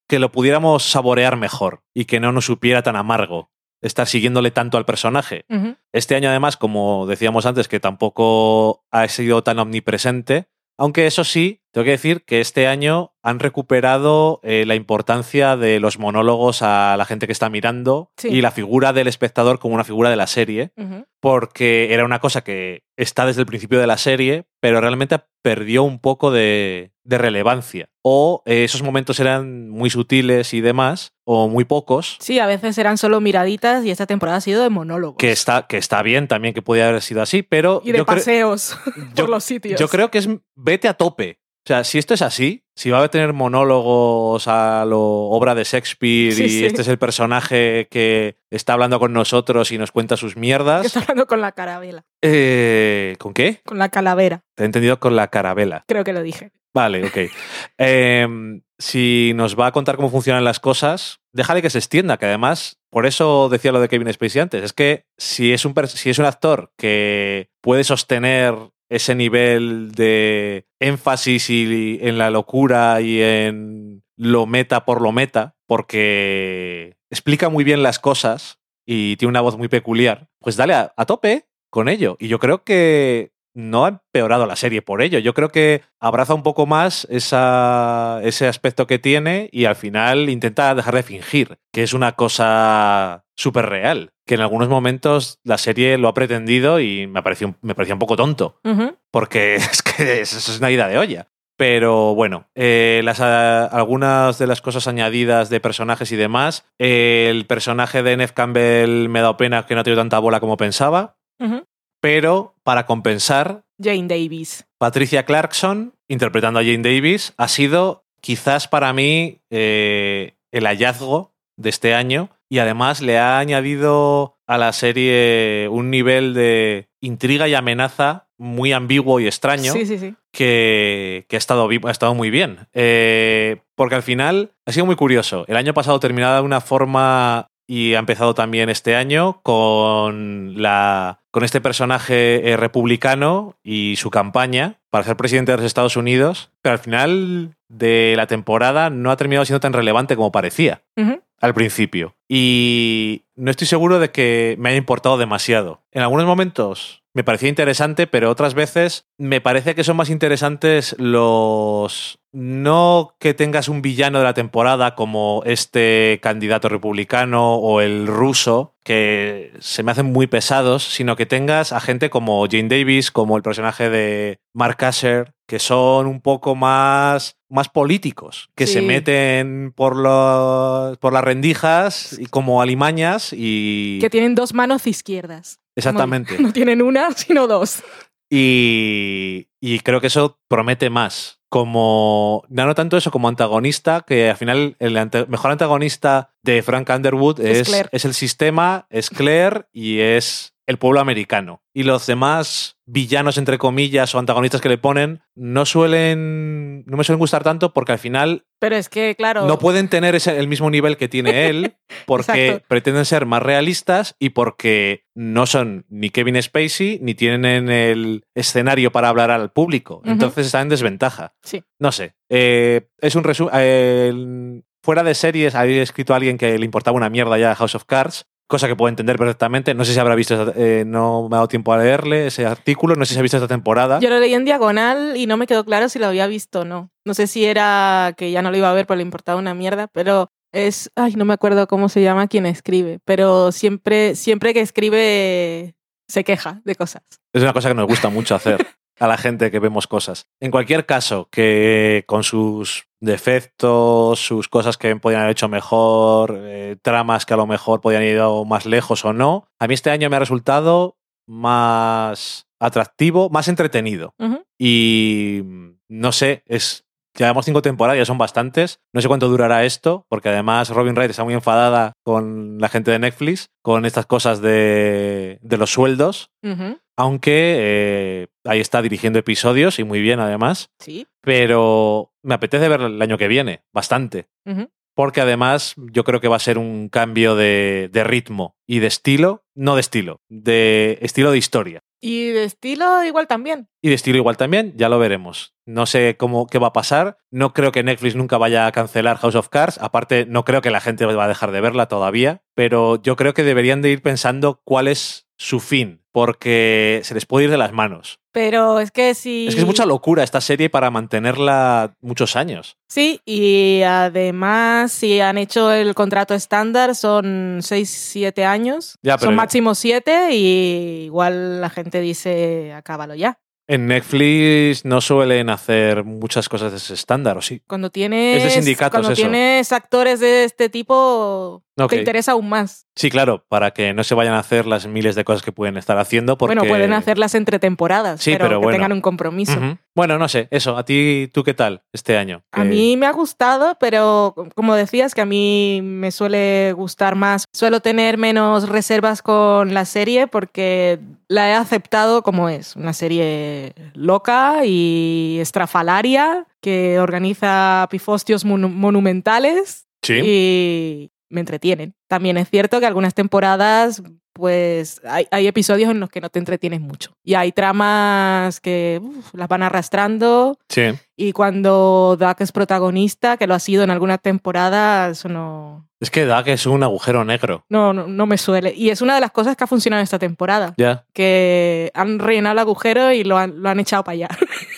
que lo pudiéramos saborear mejor y que no nos supiera tan amargo estar siguiéndole tanto al personaje. Este año, además, como decíamos antes, que tampoco ha sido tan omnipresente, aunque eso sí, tengo que decir que este año han recuperado eh, la importancia de los monólogos a la gente que está mirando Sí. y la figura del espectador como una figura de la serie, porque era una cosa que está desde el principio de la serie, pero realmente perdió un poco de, de relevancia. O eh, esos momentos eran muy sutiles y demás, o muy pocos, Sí, a veces eran solo miraditas y esta temporada ha sido de monólogos. que está, que está bien también que podía haber sido así, pero y de yo, paseos yo- por los sitios. yo creo que es vete a tope. O sea, si esto es así, si va a tener monólogos a lo obra de Shakespeare Sí, y sí. este es el personaje que está hablando con nosotros y nos cuenta sus Que mierdas. está hablando con la carabela. eh, ¿Con qué? Con la calavera, Te he entendido con la carabela. creo que lo dije. Vale, ok. Em, si nos va a contar cómo funcionan las cosas, déjale que se extienda, que además, por eso decía lo de Kevin Spacey antes, es que si es un, si es un actor que puede sostener ese nivel de énfasis y, en la locura y en lo meta por lo meta, porque explica muy bien las cosas y tiene una voz muy peculiar, pues dale a, a tope con ello. Y yo creo que no ha empeorado la serie por ello. Yo creo que abraza un poco más esa, ese aspecto que tiene y al final intenta dejar de fingir, que es una cosa súper real, que en algunos momentos la serie lo ha pretendido y me pareció, me parecía un poco tonto, porque es que eso es una ida de olla. Pero bueno, eh, las, ah, algunas de las cosas añadidas de personajes y demás. el personaje de Neve Campbell me ha dado pena que no ha tenido tanta bola como pensaba. Pero para compensar, Jane Davis. Patricia Clarkson, interpretando a Jane Davis, ha sido quizás para mí eh, el hallazgo de este año y además le ha añadido a la serie un nivel de intriga y amenaza muy ambiguo y extraño Sí, sí, sí. que, que ha, estado, ha estado muy bien. Eh, porque al final ha sido muy curioso. El año pasado terminaba de una forma y ha empezado también este año con, la, con este personaje eh, republicano y su campaña para ser presidente de los Estados Unidos. Pero al final de la temporada no ha terminado siendo tan relevante como parecía al principio. Y no estoy seguro de que me haya importado demasiado. En algunos momentos me parecía interesante, pero otras veces me parece que son más interesantes los... No que tengas un villano de la temporada como este candidato republicano o el ruso, que se me hacen muy pesados, sino que tengas a gente como Jane Davis, como el personaje de Mark Asher, que son un poco más, más políticos, que se meten por, los, por las rendijas y como alimañas y... Que tienen dos manos izquierdas. Exactamente. No tienen una, sino dos. Y, y creo que eso promete más. Como, ya no tanto eso como antagonista, que al final el ante- mejor antagonista de Frank Underwood Es es el sistema, es Claire y es el pueblo americano. Y los demás villanos, entre comillas, o antagonistas que le ponen, no suelen, no me suelen gustar tanto porque al final Pero es que, claro. no pueden tener ese- el mismo nivel que tiene él porque pretenden ser más realistas y porque no son ni Kevin Spacey ni tienen el escenario para hablar al público. Entonces están en desventaja. Sí. No sé. Eh, es un resumen. fuera de series, había escrito a alguien que le importaba una mierda ya House of Cards. Cosa que puedo entender perfectamente. No sé si habrá visto, eh, no me ha dado tiempo a leerle ese artículo. No sé si ha visto esta temporada. Yo lo leí en diagonal y no me quedó claro si lo había visto o no. No sé si era que ya no lo iba a ver, pero le importaba una mierda, pero es, ay, no me acuerdo cómo se llama quien escribe, pero siempre, siempre que escribe se queja de cosas. Es una cosa que nos gusta mucho hacer a la gente que vemos cosas. En cualquier caso, que con sus defectos, sus cosas que podían haber hecho mejor, eh, tramas que a lo mejor podían ido más lejos o no, a mí este año me ha resultado más atractivo, más entretenido. Y no sé, es. Llevamos cinco temporadas, ya son bastantes. No sé cuánto durará esto, porque además Robin Wright está muy enfadada con la gente de Netflix, con estas cosas de, de los sueldos. Aunque eh, ahí está dirigiendo episodios y muy bien además, Sí. pero me apetece ver el año que viene, bastante. Porque además yo creo que va a ser un cambio de, de ritmo y de estilo, no de estilo, de estilo de historia. Y de estilo igual también. Y de estilo igual también, ya lo veremos. No sé cómo qué va a pasar. No creo que Netflix nunca vaya a cancelar House of Cards. Aparte, no creo que la gente va a dejar de verla todavía. Pero yo creo que deberían de ir pensando cuál es su fin. Porque se les puede ir de las manos. Pero es que si... Es que es mucha locura esta serie para mantenerla muchos años. Sí, y además, si han hecho el contrato estándar, son 6, 7 años. Ya, pero- son máximo 7 y igual la gente dice, acábalo ya. En Netflix no suelen hacer muchas cosas de ese estándar, ¿o sí? Cuando tienes, Es de sindicatos cuando eso. tienes actores de este tipo, te interesa aún más. Sí, claro, para que no se vayan a hacer las miles de cosas que pueden estar haciendo. Porque... Bueno, pueden hacerlas entre temporadas, Sí, pero, pero que bueno. tengan un compromiso. Ujú. Bueno, no sé, eso. ¿A ti, tú qué tal este año? A mí me ha gustado, pero como decías, que a mí me suele gustar más. Suelo tener menos reservas con la serie porque la he aceptado como es. Una serie loca y estrafalaria que organiza pifostios monu- monumentales Sí. y me entretienen. También es cierto que algunas temporadas, pues hay, hay episodios en los que no te entretienes mucho. Y hay tramas que uf, las van arrastrando. Sí. Y cuando Duck es protagonista, que lo ha sido en alguna temporada, eso no, Es que Doug es un agujero negro. no, no, no me suele. Y es una de las cosas que ha funcionado esta temporada. Ya. Que han rellenado el agujero y lo han, lo han echado para allá.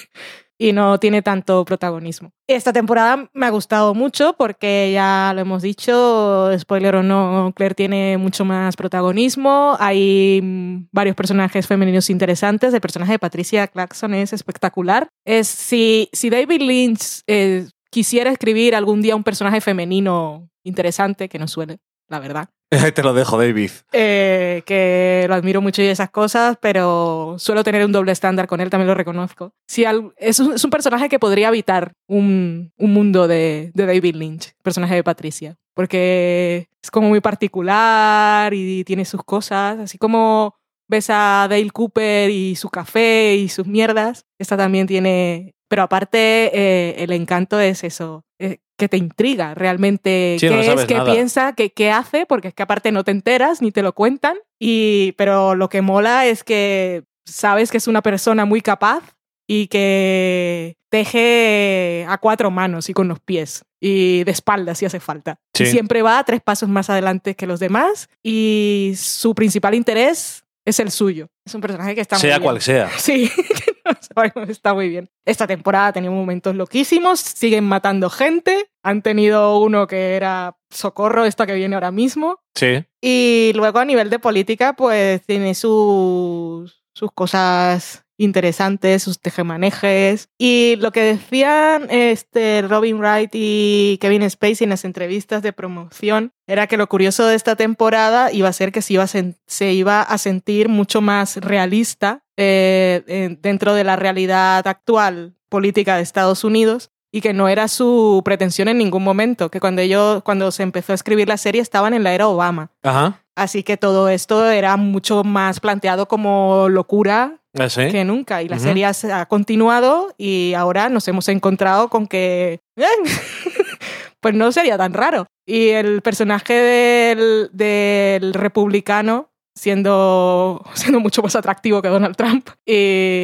y no tiene tanto protagonismo. Esta temporada me ha gustado mucho porque ya lo hemos dicho, spoiler o no, Claire tiene mucho más protagonismo. Hay mm, varios personajes femeninos interesantes. El personaje de Patricia Clarkson es espectacular. Es si, si David Lynch eh, quisiera escribir algún día un personaje femenino interesante, que no suele, la verdad. Te lo dejo, David. Eh, que lo admiro mucho y esas cosas, pero suelo tener un doble estándar con él, también lo reconozco. Si al- es, un, es un personaje que podría habitar un, un mundo de, de David Lynch, personaje de Patricia, porque es como muy particular y tiene sus cosas, así como ves a Dale Cooper y su café y sus mierdas, esta también tiene... Pero aparte, eh, el encanto es eso, eh, que te intriga realmente Sí, no qué es, sabes qué nada. piensa, qué, qué hace, porque es que aparte no te enteras ni te lo cuentan. Y, pero lo que mola es que sabes que es una persona muy capaz y que teje a cuatro manos y con los pies y de espaldas si hace falta. Sí. Y siempre va tres pasos más adelante que los demás y su principal interés es el suyo. Es un personaje que está muy sea bien. cual sea. Sí, no está muy bien. Esta temporada ha tenido momentos loquísimos, siguen matando gente. Han tenido uno que era socorro, esta que viene ahora mismo. Sí. Y luego a nivel de política, pues tiene sus, sus cosas interesantes, sus tejemanejes. Y lo que decían este, Robin Wright y Kevin Spacey en las entrevistas de promoción era que lo curioso de esta temporada iba a ser que se iba a, se iba a sentir mucho más realista eh, en- dentro de la realidad actual política de Estados Unidos y que no era su pretensión en ningún momento, que cuando ellos, cuando se empezó a escribir la serie estaban en la era Obama. Ajá. Así que todo esto era mucho más planteado como locura Ah, ¿Sí? que nunca. Y la Ujú. serie se ha continuado y ahora nos hemos encontrado con que... "Eh, pues no sería tan raro. Y el personaje del, del republicano siendo, siendo mucho más atractivo que Donald Trump.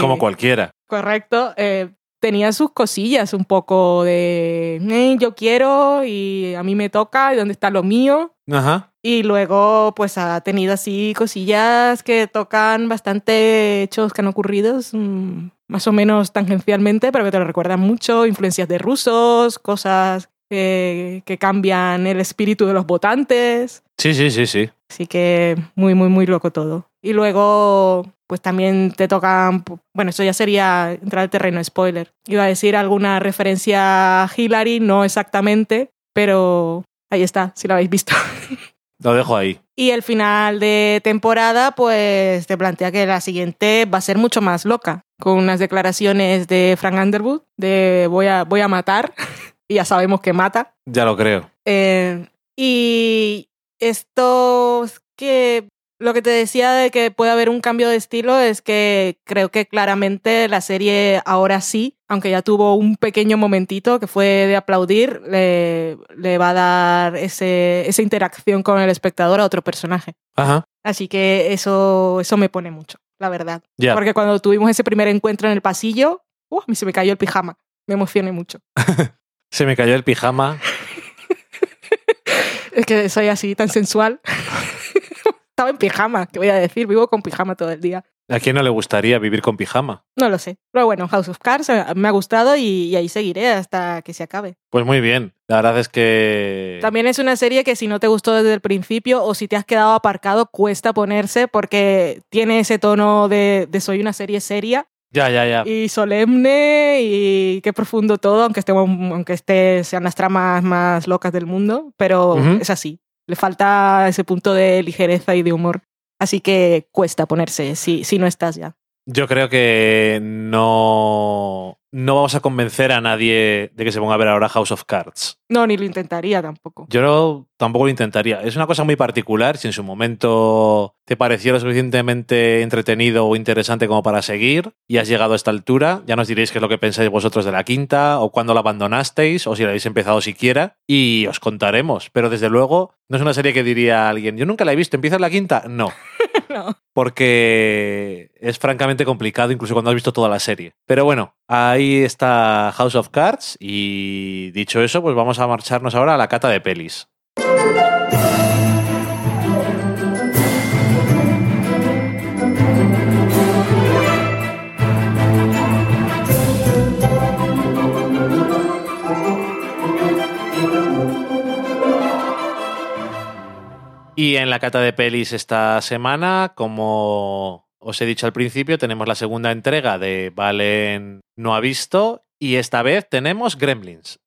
Como cualquiera. Correcto. eh, tenía sus cosillas un poco de "Eh, yo quiero y a mí me toca y dónde está lo mío. Ajá. Y luego, pues ha tenido así cosillas que tocan bastante hechos que han ocurrido, mm, más o menos tangencialmente, pero que te lo recuerdan mucho, influencias de rusos, cosas eh, que cambian el espíritu de los votantes. Sí, sí, sí, sí. Así que muy, muy, muy loco todo. Y luego, pues también te tocan, bueno, eso ya sería entrar al terreno spoiler. Iba a decir alguna referencia a Hillary, no exactamente, pero ahí está, si lo habéis visto. Lo dejo ahí. Y el final de temporada, pues te plantea que la siguiente va a ser mucho más loca, con unas declaraciones de Frank Underwood de voy a, voy a matar, y ya sabemos que mata. Ya lo creo. Eh, y esto es que Lo que te decía de que puede haber un cambio de estilo es que creo que claramente la serie ahora sí, aunque ya tuvo un pequeño momentito que fue de aplaudir, le, le va a dar ese, esa interacción con el espectador a otro personaje. Ajá. Así que eso, eso me pone mucho, la verdad. Ya. Porque cuando tuvimos ese primer encuentro en el pasillo, uh, a mí se me cayó el pijama. Me emocioné mucho. Se me cayó el pijama. Es que soy así, tan sensual. Estaba en pijama, ¿qué voy a decir? Vivo con pijama todo el día. ¿A quién no le gustaría vivir con pijama? No lo sé. Pero bueno, House of Cards eh, me ha gustado y, y ahí seguiré hasta que se acabe. Pues muy bien. La verdad es que... También es una serie que si no te gustó desde el principio o si te has quedado aparcado, cuesta ponerse porque tiene ese tono de, de soy una serie seria Ya, ya, ya. y solemne y qué profundo todo, aunque, estemos, aunque esté, sean las tramas más locas del mundo, pero es así. Le falta ese punto de ligereza y de humor. Así que cuesta ponerse si, si no estás ya. Yo creo que no, no vamos a convencer a nadie de que se ponga a ver ahora House of Cards. No, ni lo intentaría tampoco. Yo no- tampoco lo intentaría. Es una cosa muy particular. Si en su momento te pareció lo suficientemente entretenido o interesante como para seguir y has llegado a esta altura, ya nos diréis qué es lo que pensáis vosotros de la quinta o cuándo la abandonasteis o si la habéis empezado siquiera y os contaremos. Pero desde luego no es una serie que diría alguien, yo nunca la he visto, ¿empieza la quinta? No. No. porque es francamente complicado incluso cuando has visto toda la serie. Pero bueno, ahí está House of Cards y dicho eso, pues vamos a marcharnos ahora a la cata de pelis. Y en la cata de pelis esta semana, como os he dicho al principio, tenemos la segunda entrega de Valen no ha visto y esta vez tenemos Gremlins.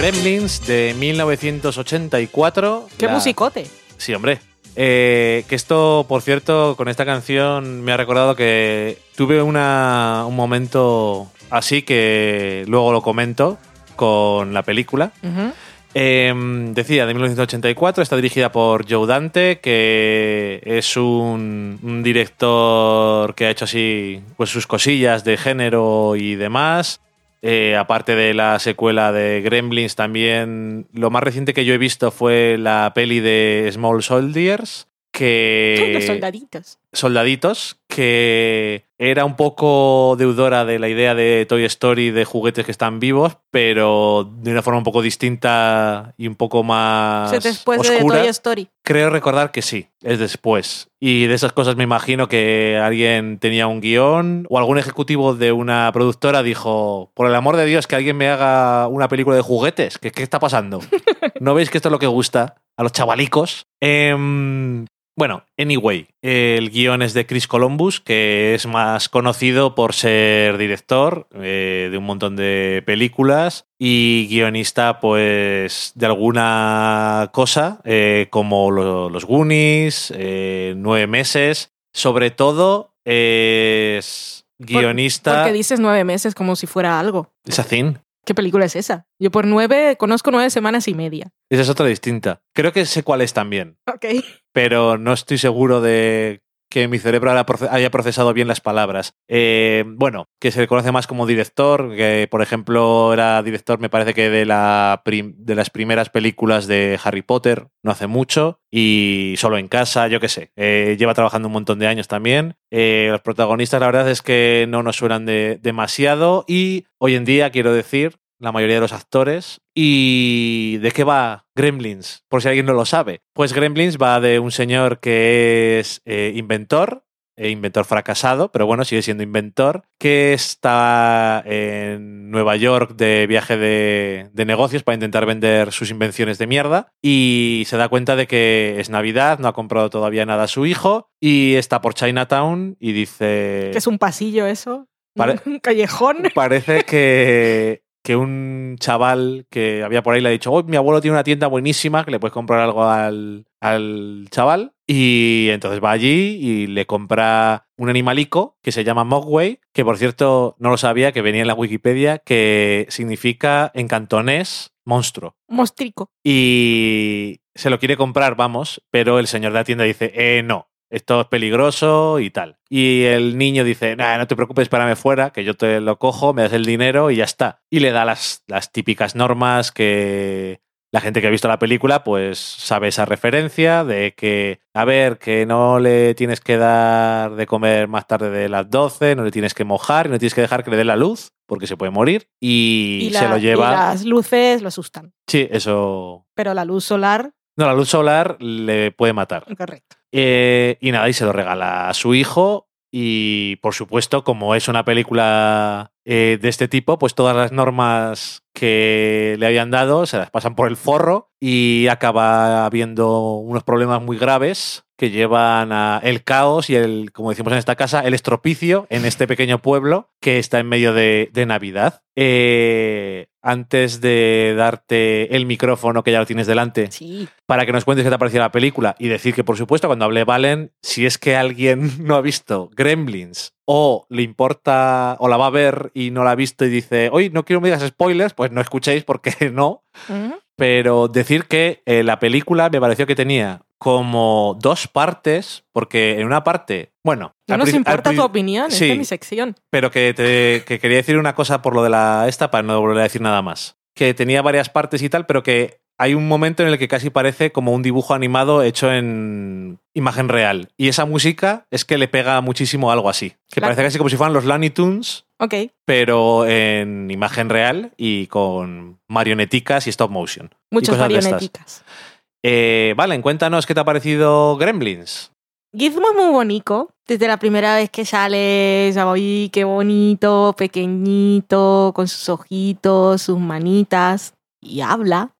Gremlins de 1984. ¡Qué La- musicote! Sí, hombre. Eh, que esto, por cierto, con esta canción me ha recordado que tuve una, un momento así que luego lo comento con la película. Eh, decía, de 1984, está dirigida por Joe Dante, que es un, un director que ha hecho así pues sus cosillas de género y demás. Eh, aparte de la secuela de Gremlins, también lo más reciente que yo he visto fue la peli de Small Soldiers, que Los soldaditos. soldaditos, que era un poco deudora de la idea de Toy Story de juguetes que están vivos, pero de una forma un poco distinta y un poco más O sea, después de. Toy Story. Creo recordar que sí, es después. Y de esas cosas me imagino que alguien tenía un guion o algún ejecutivo de una productora dijo, por el amor de Dios, que alguien me haga una película de juguetes. ¿Qué, qué está pasando? ¿No veis que esto es lo que gusta a los chavalicos? Em, bueno, anyway, el guion es de Chris Columbus, que es más conocido por ser director eh, de un montón de películas y guionista, pues, de alguna cosa, eh, como lo- los Goonies, eh, Nueve Meses. Sobre todo, es guionista. Porque dices nueve meses como si fuera algo. Esa thing. ¿Qué película es esa? Yo por nueve conozco nueve semanas y media. Esa es otra distinta. Creo que sé cuál es también. Ok. pero no estoy seguro de que mi cerebro haya proce- haya procesado bien las palabras. Eh, bueno, que se le conoce más como director, que por ejemplo era director, me parece que de, la de las primeras películas de Harry Potter, no hace mucho, y solo en casa, yo qué sé. Eh, lleva trabajando un montón de años también. Eh, los protagonistas, la verdad es que no nos suenan de, demasiado, y hoy en día, quiero decir, la mayoría de los actores. ¿Y de qué va Gremlins? Por si alguien no lo sabe. Pues Gremlins va de un señor que es eh, inventor, eh, inventor fracasado, pero bueno, sigue siendo inventor, que está en Nueva York de viaje de, de negocios para intentar vender sus invenciones de mierda y se da cuenta de que es Navidad, no ha comprado todavía nada a su hijo y está por Chinatown y dice... Que es un pasillo eso. Pare- Un callejón. Parece que, que un chaval que había por ahí le ha dicho, "Oh, mi abuelo tiene una tienda buenísima que le puedes comprar algo al, al chaval. Y entonces va allí y le compra un animalico que se llama Mogwai, que por cierto no lo sabía, que venía en la Wikipedia, que significa en cantonés monstruo. Mostrico. Y se lo quiere comprar, vamos, pero el señor de la tienda dice, eh, no, esto es peligroso y tal. Y el niño dice, nah, no te preocupes, espérame fuera, que yo te lo cojo, me das el dinero y ya está. Y le da las, las típicas normas que la gente que ha visto la película, pues sabe esa referencia de que, a ver, que no le tienes que dar de comer más tarde de las 12, no le tienes que mojar y no tienes que dejar que le dé la luz, porque se puede morir. Y, se la- lo lleva... y las luces lo asustan. Sí, eso... Pero la luz solar, No, la luz solar le puede matar. correcto. Eh, y nada, y se lo regala a su hijo. Y por supuesto, como es una película eh, de este tipo, pues todas las normas que le habían dado se las pasan por el forro y acaba habiendo unos problemas muy graves que llevan a el caos y el, como decimos en esta casa, el estropicio en este pequeño pueblo que está en medio de, de Navidad. Eh, antes de darte el micrófono que ya lo tienes delante, Sí. para que nos cuentes qué te ha parecido la película y decir que, por supuesto, cuando hable Valen, si es que alguien no ha visto Gremlins o le importa o la va a ver y no la ha visto y dice, hoy no quiero que me digas spoilers, pues no escuchéis porque no. Pero decir que eh, la película me pareció que tenía como dos partes, porque en una parte, bueno, No nos importa tu opinión, esta es mi sección. pero que, te, que quería decir una cosa por lo de la esta para no volver a decir nada más. Que tenía varias partes y tal, pero que hay un momento en el que casi parece como un dibujo animado hecho en imagen real. Y esa música es que le pega muchísimo algo así. Que La- parece casi como si fueran los Looney Tunes, Ok. pero en imagen real y con marioneticas y stop motion. Muchas marioneticas. Eh, Valen, cuéntanos qué te ha parecido Gremlins. Gizmo es muy bonito. Desde la primera vez que sale, ya voy, qué bonito, pequeñito, con sus ojitos, sus manitas. Y habla.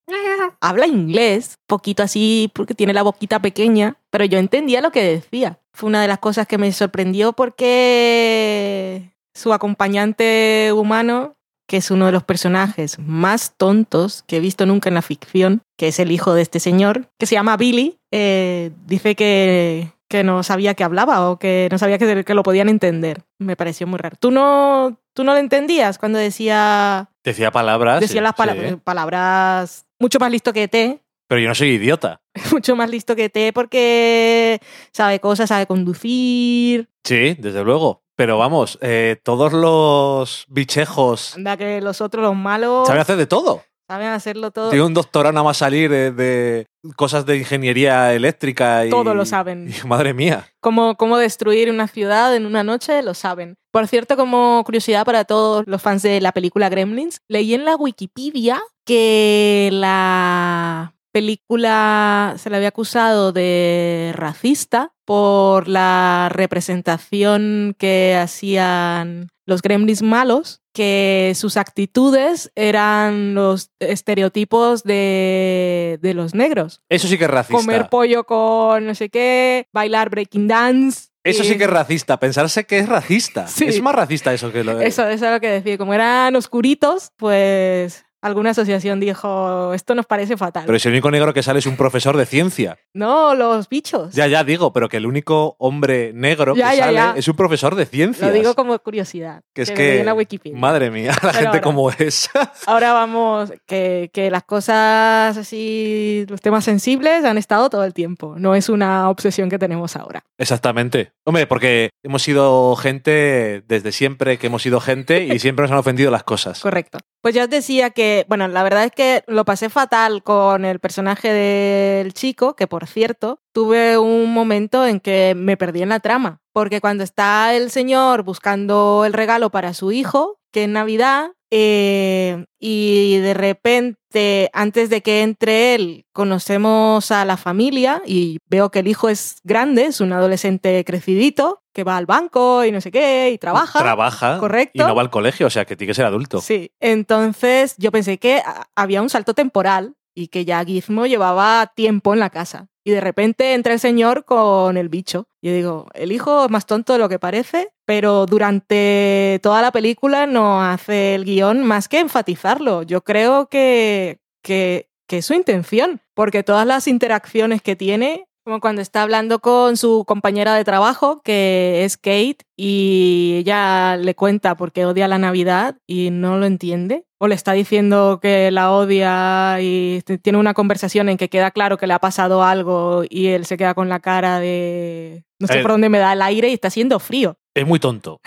Habla inglés, poquito así, porque tiene la boquita pequeña, pero yo entendía lo que decía. Fue una de las cosas que me sorprendió porque su acompañante humano, que es uno de los personajes más tontos que he visto nunca en la ficción, que es el hijo de este señor, que se llama Billy, eh, dice que, que no sabía que hablaba o que no sabía que, que lo podían entender. Me pareció muy raro. ¿Tú no, tú no lo entendías cuando decía, Decía palabras. decía sí, las pala- sí. palabras mucho más listo que T? Pero yo no soy idiota. Mucho más listo que T porque sabe cosas, sabe conducir. Sí, desde luego. Pero vamos, eh, todos los bichejos Anda que los otros, los malos, saben hacer de todo. Saben hacerlo todo. Tiene un doctorado nada más salir de, de cosas de ingeniería eléctrica y... Todo lo saben. y madre mía. Cómo, cómo destruir una ciudad en una noche, lo saben. Por cierto, como curiosidad para todos los fans de la película Gremlins, leí en la Wikipedia que la película se le había acusado de racista por la representación que hacían los gremlins malos, que sus actitudes eran los estereotipos de, de los negros. Eso sí que es racista. Comer pollo con no sé qué, bailar breaking dance. Eso sí que es racista. Pensarse que es racista. Sí. Es más racista eso que lo de... Eso, eso es lo que decía. Como eran oscuritos, pues alguna asociación dijo, esto nos parece fatal. Pero si el único negro que sale es un profesor de ciencia. No, los bichos. Ya, ya digo, pero que el único hombre negro Ya, que ya, sale ya. es un profesor de ciencias. Lo digo como curiosidad. que es que... la Wikipedia. Madre mía, la Pero gente ahora- como es. Ahora vamos, que, que las cosas así, los temas sensibles han estado todo el tiempo. No es una obsesión que tenemos ahora. Exactamente. Hombre, porque hemos sido gente desde siempre que hemos sido gente y siempre nos han ofendido las cosas. Correcto. Pues ya os decía que, bueno, la verdad es que lo pasé fatal con el personaje del chico, que por cierto, tuve un momento en que me perdí en la trama. Porque cuando está el señor buscando el regalo para su hijo, que es Navidad eh, y de repente, antes de que entre él, conocemos a la familia y veo que el hijo es grande, es un adolescente crecidito, que va al banco y no sé qué, y trabaja. Trabaja. Correcto. Y no va al colegio, o sea que tiene que ser adulto. Sí, entonces yo pensé que había un salto temporal y que ya Gizmo llevaba tiempo en la casa. Y de repente entra el señor con el bicho. Yo digo, el hijo es más tonto de lo que parece, pero durante toda la película no hace el guion más que enfatizarlo. Yo creo que, que, que es su intención, porque todas las interacciones que tiene como cuando está hablando con su compañera de trabajo, que es Kate, y ella le cuenta por qué odia la Navidad y no lo entiende. O le está diciendo que la odia y tiene una conversación en que queda claro que le ha pasado algo y él se queda con la cara de... No sé Eh. por dónde me da el aire y está haciendo frío. Es muy tonto.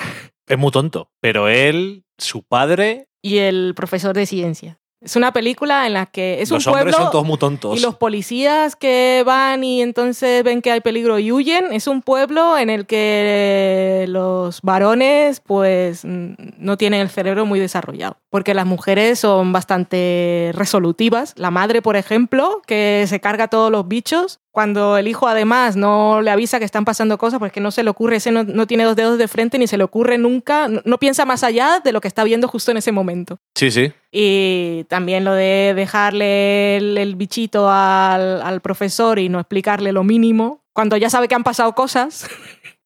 Es muy tonto. Pero él, su padre, Y el profesor de ciencia. Es una película en la que es los un hombres pueblo... son todos muy tontos. Y los policías que van y entonces ven que hay peligro y huyen, es un pueblo en el que los varones pues no tienen el cerebro muy desarrollado, porque las mujeres son bastante resolutivas. La madre, por ejemplo, que se carga todos los bichos, cuando el hijo además no le avisa que están pasando cosas, porque no se le ocurre, ese no, no tiene dos dedos de frente ni se le ocurre nunca, no, no piensa más allá de lo que está viendo justo en ese momento. Sí, sí. Y también lo de dejarle el, el bichito al, al profesor y no explicarle lo mínimo, cuando ya sabe que han pasado cosas,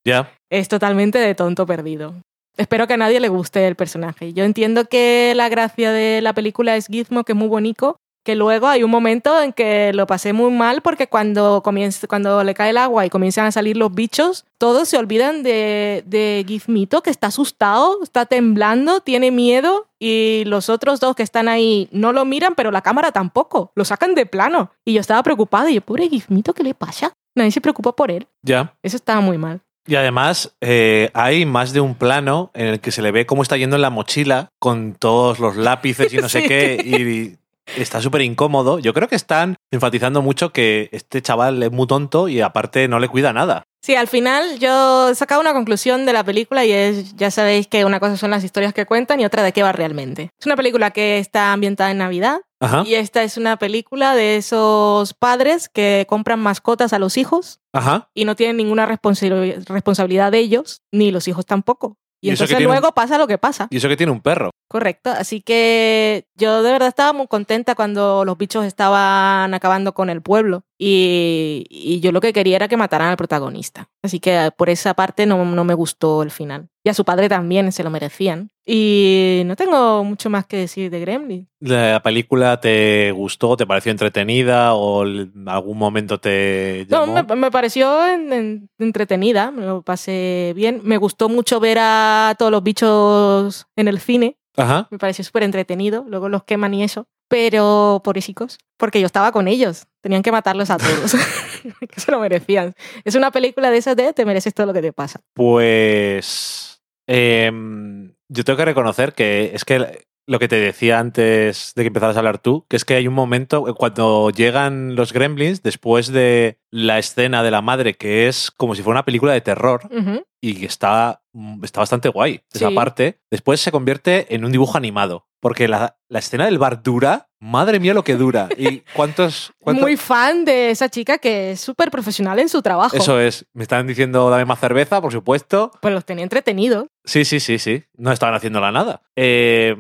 es totalmente de tonto perdido. Espero que a nadie le guste el personaje. Yo entiendo que la gracia de la película es Gizmo, que es muy bonito, que luego hay un momento en que lo pasé muy mal porque cuando, comienza, cuando le cae el agua y comienzan a salir los bichos, todos se olvidan de, de Gizmito, que está asustado, está temblando, tiene miedo, y los otros dos que están ahí no lo miran, pero la cámara tampoco, lo sacan de plano. Y yo estaba preocupada, y yo, pobre Gizmito, ¿qué le pasa? Nadie se preocupa por él. Ya. Eso estaba muy mal. Y además eh, hay más de un plano en el que se le ve cómo está yendo en la mochila con todos los lápices y no sé qué. Y está súper incómodo. Yo creo que están enfatizando mucho que este chaval es muy tonto y aparte no le cuida nada. Sí, al final yo he sacado una conclusión de la película y es, ya sabéis que una cosa son las historias que cuentan y otra de qué va realmente. Es una película que está ambientada en Navidad Ajá. y esta es una película de esos padres que compran mascotas a los hijos Ajá. y no tienen ninguna responsa- responsabilidad de ellos, ni los hijos tampoco. Y, entonces un- luego pasa lo que pasa. Y eso que tiene un perro. Correcto. Así que yo de verdad estaba muy contenta cuando los bichos estaban acabando con el pueblo. Y, y yo lo que quería era que mataran al protagonista. Así que por esa parte no, no me gustó el final. Y a su padre también se lo merecían. Y no tengo mucho más que decir de Gremlin. ¿La película te gustó? ¿Te pareció entretenida? ¿O en algún momento te No, me, me pareció en- en- entretenida, me lo pasé bien. Me gustó mucho ver a todos los bichos en el cine. Ajá. Me pareció súper entretenido. Luego los queman y eso. Pero, pobrecicos, porque yo estaba con ellos. Tenían que matarlos a todos. que se lo merecían. Es una película de esas de te mereces todo lo que te pasa. Pues em, yo tengo que reconocer que es que lo que te decía antes de que empezaras a hablar tú, que es que hay un momento eh, cuando llegan los gremlins después de la escena de la madre, que es como si fuera una película de terror Ujú. y que está, mm, está bastante guay esa Sí. parte, después se convierte en un dibujo animado. Porque la, la escena del bar dura, madre mía lo que dura. ¿Y cuántos...? cuántos- Muy fan de esa chica que es súper profesional en su trabajo. Eso es. Me están diciendo dame más cerveza, por supuesto. Pues los tenía entretenidos. Sí, sí, sí, sí. No estaban haciéndola nada. Eh,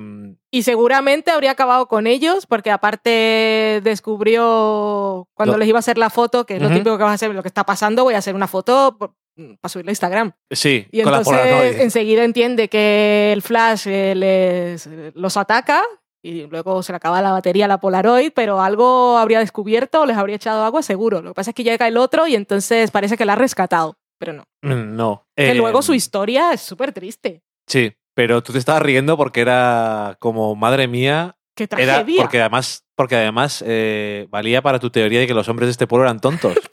Y seguramente habría acabado con ellos porque aparte descubrió cuando les iba a hacer la foto, que es lo típico que vas a hacer, lo que está pasando, voy a hacer una foto para subirla a Instagram. sí, Y con entonces enseguida entiende que el flash eh, les, los ataca y luego se le acaba la batería a la Polaroid, pero algo habría descubierto o les habría echado agua seguro. Lo que pasa es que llega el otro y entonces parece que la ha rescatado, pero no. Mm, No. Que Eh, luego su historia es súper triste. Sí, pero tú te estabas riendo porque era como, madre mía, ¡Qué era tragedia! porque además, porque además eh, valía para tu teoría de que los hombres de este pueblo eran tontos.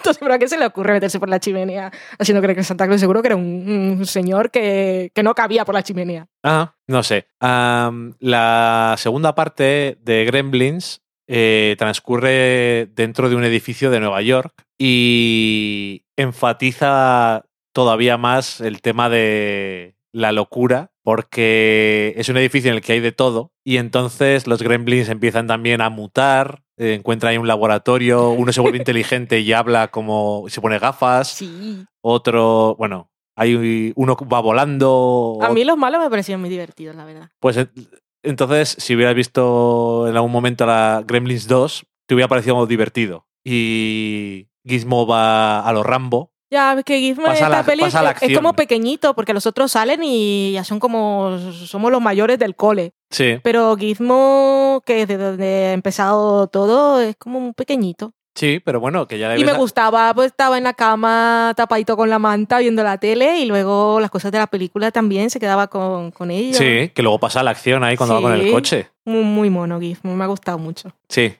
Tontos, pero ¿a qué se le ocurre meterse por la chimenea haciendo creer que Santa Claus seguro que era un, señor que, que no cabía por la chimenea? Ah, no sé. La segunda parte de Gremlins eh, transcurre dentro de un edificio de Nueva York y enfatiza todavía más el tema de la locura porque es un edificio en el que hay de todo y entonces los gremlins empiezan también a mutar, eh, encuentran ahí un laboratorio, uno se vuelve inteligente y habla como se pone gafas, Sí. otro, bueno, hay uno va volando. A mí los malos me parecieron muy divertidos, la verdad. Pues en- entonces, si hubieras visto en algún momento la Gremlins 2, te hubiera parecido divertido. Y Gizmo va a los Rambo. Ya, es que Gizmo en esta peli es, es como pequeñito, porque los otros salen y ya son como. Somos los mayores del cole. Sí, Pero Gizmo, que es de donde ha empezado todo, es como un pequeñito. sí, pero bueno, que ya le Y me a- gustaba, pues estaba en la cama tapadito con la manta viendo la tele y luego las cosas de la película también se quedaba con, con ellos. Sí, que luego pasa la acción ahí cuando va con el coche. Muy, muy mono Gizmo, me ha gustado mucho. Sí,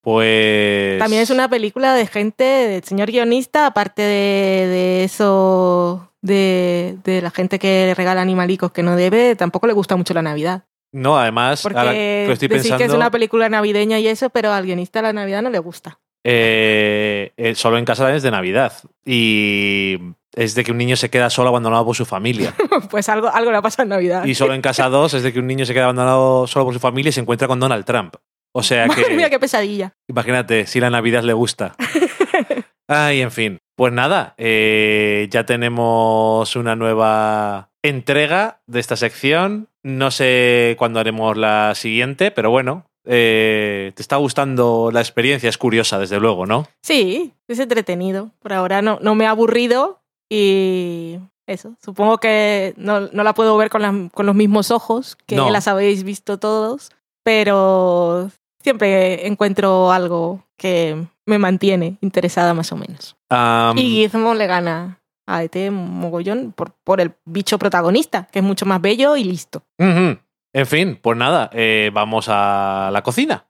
pues. También es una película de gente, del señor guionista, aparte de, de eso, de, de la gente que le regala animalicos que no debe, tampoco le gusta mucho la Navidad. No, además, Porque ahora que estoy pensando. que es una película navideña y eso, pero al guionista la Navidad no le gusta. eh, eh, solo en casa es de Navidad. Y es de que un niño se queda solo abandonado por su familia. pues algo, algo le ha pasado en Navidad. Y solo en casa 2 es de que un niño se queda abandonado solo por su familia y se encuentra con Donald Trump. O sea Madre que, mía, qué pesadilla. imagínate, si la Navidad le gusta. Ay, en fin. Pues nada, eh, ya tenemos una nueva entrega de esta sección. No sé cuándo haremos la siguiente, pero bueno, eh, te está gustando la experiencia, es curiosa, desde luego, ¿no? Sí, es entretenido. Por ahora no, no me ha aburrido y eso. Supongo que no, no la puedo ver con, las- con los mismos ojos que No. las habéis visto todos, pero siempre encuentro algo que me mantiene interesada más o menos. Y Gizmo le gana a ET mogollón por, por el bicho protagonista, que es mucho más bello y listo. En fin, pues nada, eh, vamos a la cocina.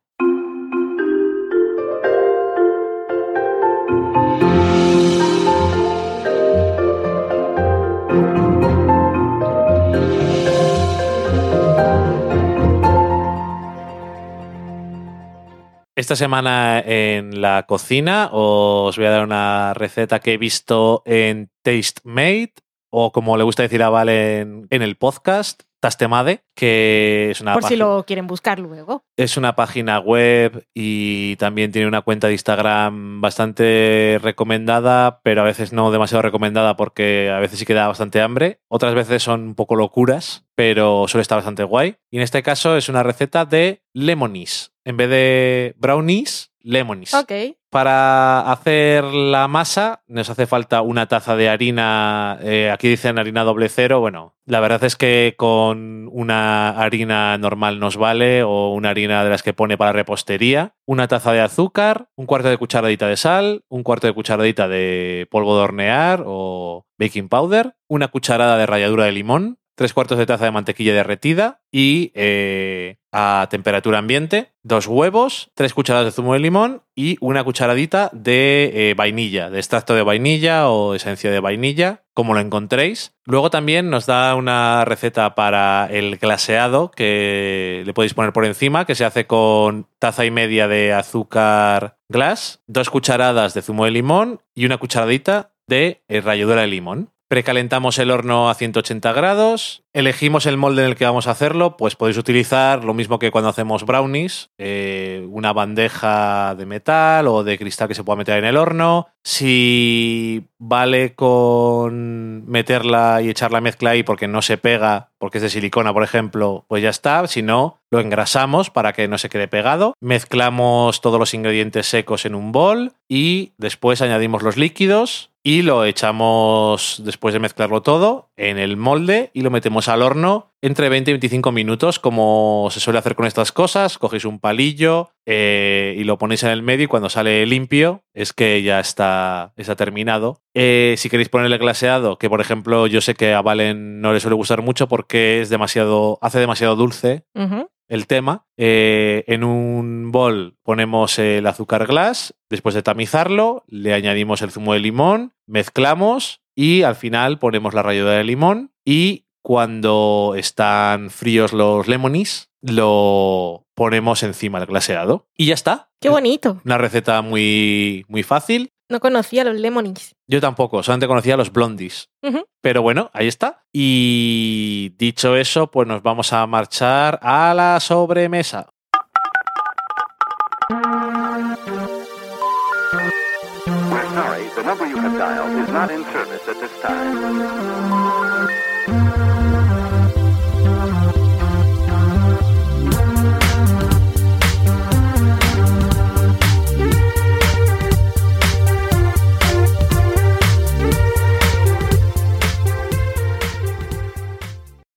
Esta semana en la cocina os voy a dar una receta que he visto en TasteMade o como le gusta decir a Val en, el podcast, Tastemade, que es una, por si lo quieren buscar luego. es una página web y también tiene una cuenta de Instagram bastante recomendada, pero a veces no demasiado recomendada porque a veces sí que da bastante hambre. Otras veces son un poco locuras, pero suele estar bastante guay. Y en este caso es una receta de lemonies. En vez de brownies, lemonies. Ok. Para hacer la masa nos hace falta una taza de harina, eh, aquí dicen harina doble cero, bueno, la verdad es que con una harina normal nos vale o una harina de las que pone para repostería, una taza de azúcar, un cuarto de cucharadita de sal, un cuarto de cucharadita de polvo de hornear o baking powder, una cucharada de ralladura de limón, tres cuartos de taza de mantequilla derretida y eh, a temperatura ambiente, dos huevos, tres cucharadas de zumo de limón y una cucharadita de eh, vainilla, de extracto de vainilla o esencia de vainilla, como lo encontréis. Luego también nos da una receta para el glaseado que le podéis poner por encima, que se hace con taza y media de azúcar glass, dos cucharadas de zumo de limón y una cucharadita de eh, ralladura de limón. Precalentamos el horno a 180 grados, elegimos el molde en el que vamos a hacerlo, pues podéis utilizar lo mismo que cuando hacemos brownies, eh, una bandeja de metal o de cristal que se pueda meter en el horno. Si vale con meterla y echar la mezcla ahí porque no se pega, porque es de silicona, por ejemplo, pues ya está. Si no, lo engrasamos para que no se quede pegado. Mezclamos todos los ingredientes secos en un bol y después añadimos los líquidos y lo echamos después de mezclarlo todo en el molde y lo metemos al horno entre 20 y 25 minutos como se suele hacer con estas cosas cogéis un palillo eh, y lo ponéis en el medio y cuando sale limpio es que ya está, está terminado Eh, si queréis ponerle glaseado que por ejemplo yo sé que a Valen no le suele gustar mucho porque es demasiado hace demasiado dulce. El tema. Eh, en un bol ponemos el azúcar glass, después de tamizarlo, le añadimos el zumo de limón, mezclamos y al final ponemos la ralladura de limón y cuando están fríos los lemonies, lo ponemos encima del glaseado. Y ya está. Qué bonito. Una receta muy, muy fácil. No conocía a los Lemonies. Yo tampoco, solamente conocía a los Blondies. Pero bueno, ahí está. Y dicho eso, pues nos vamos a marchar a la sobremesa. We're sorry, the number you have dialed is not in service at this time.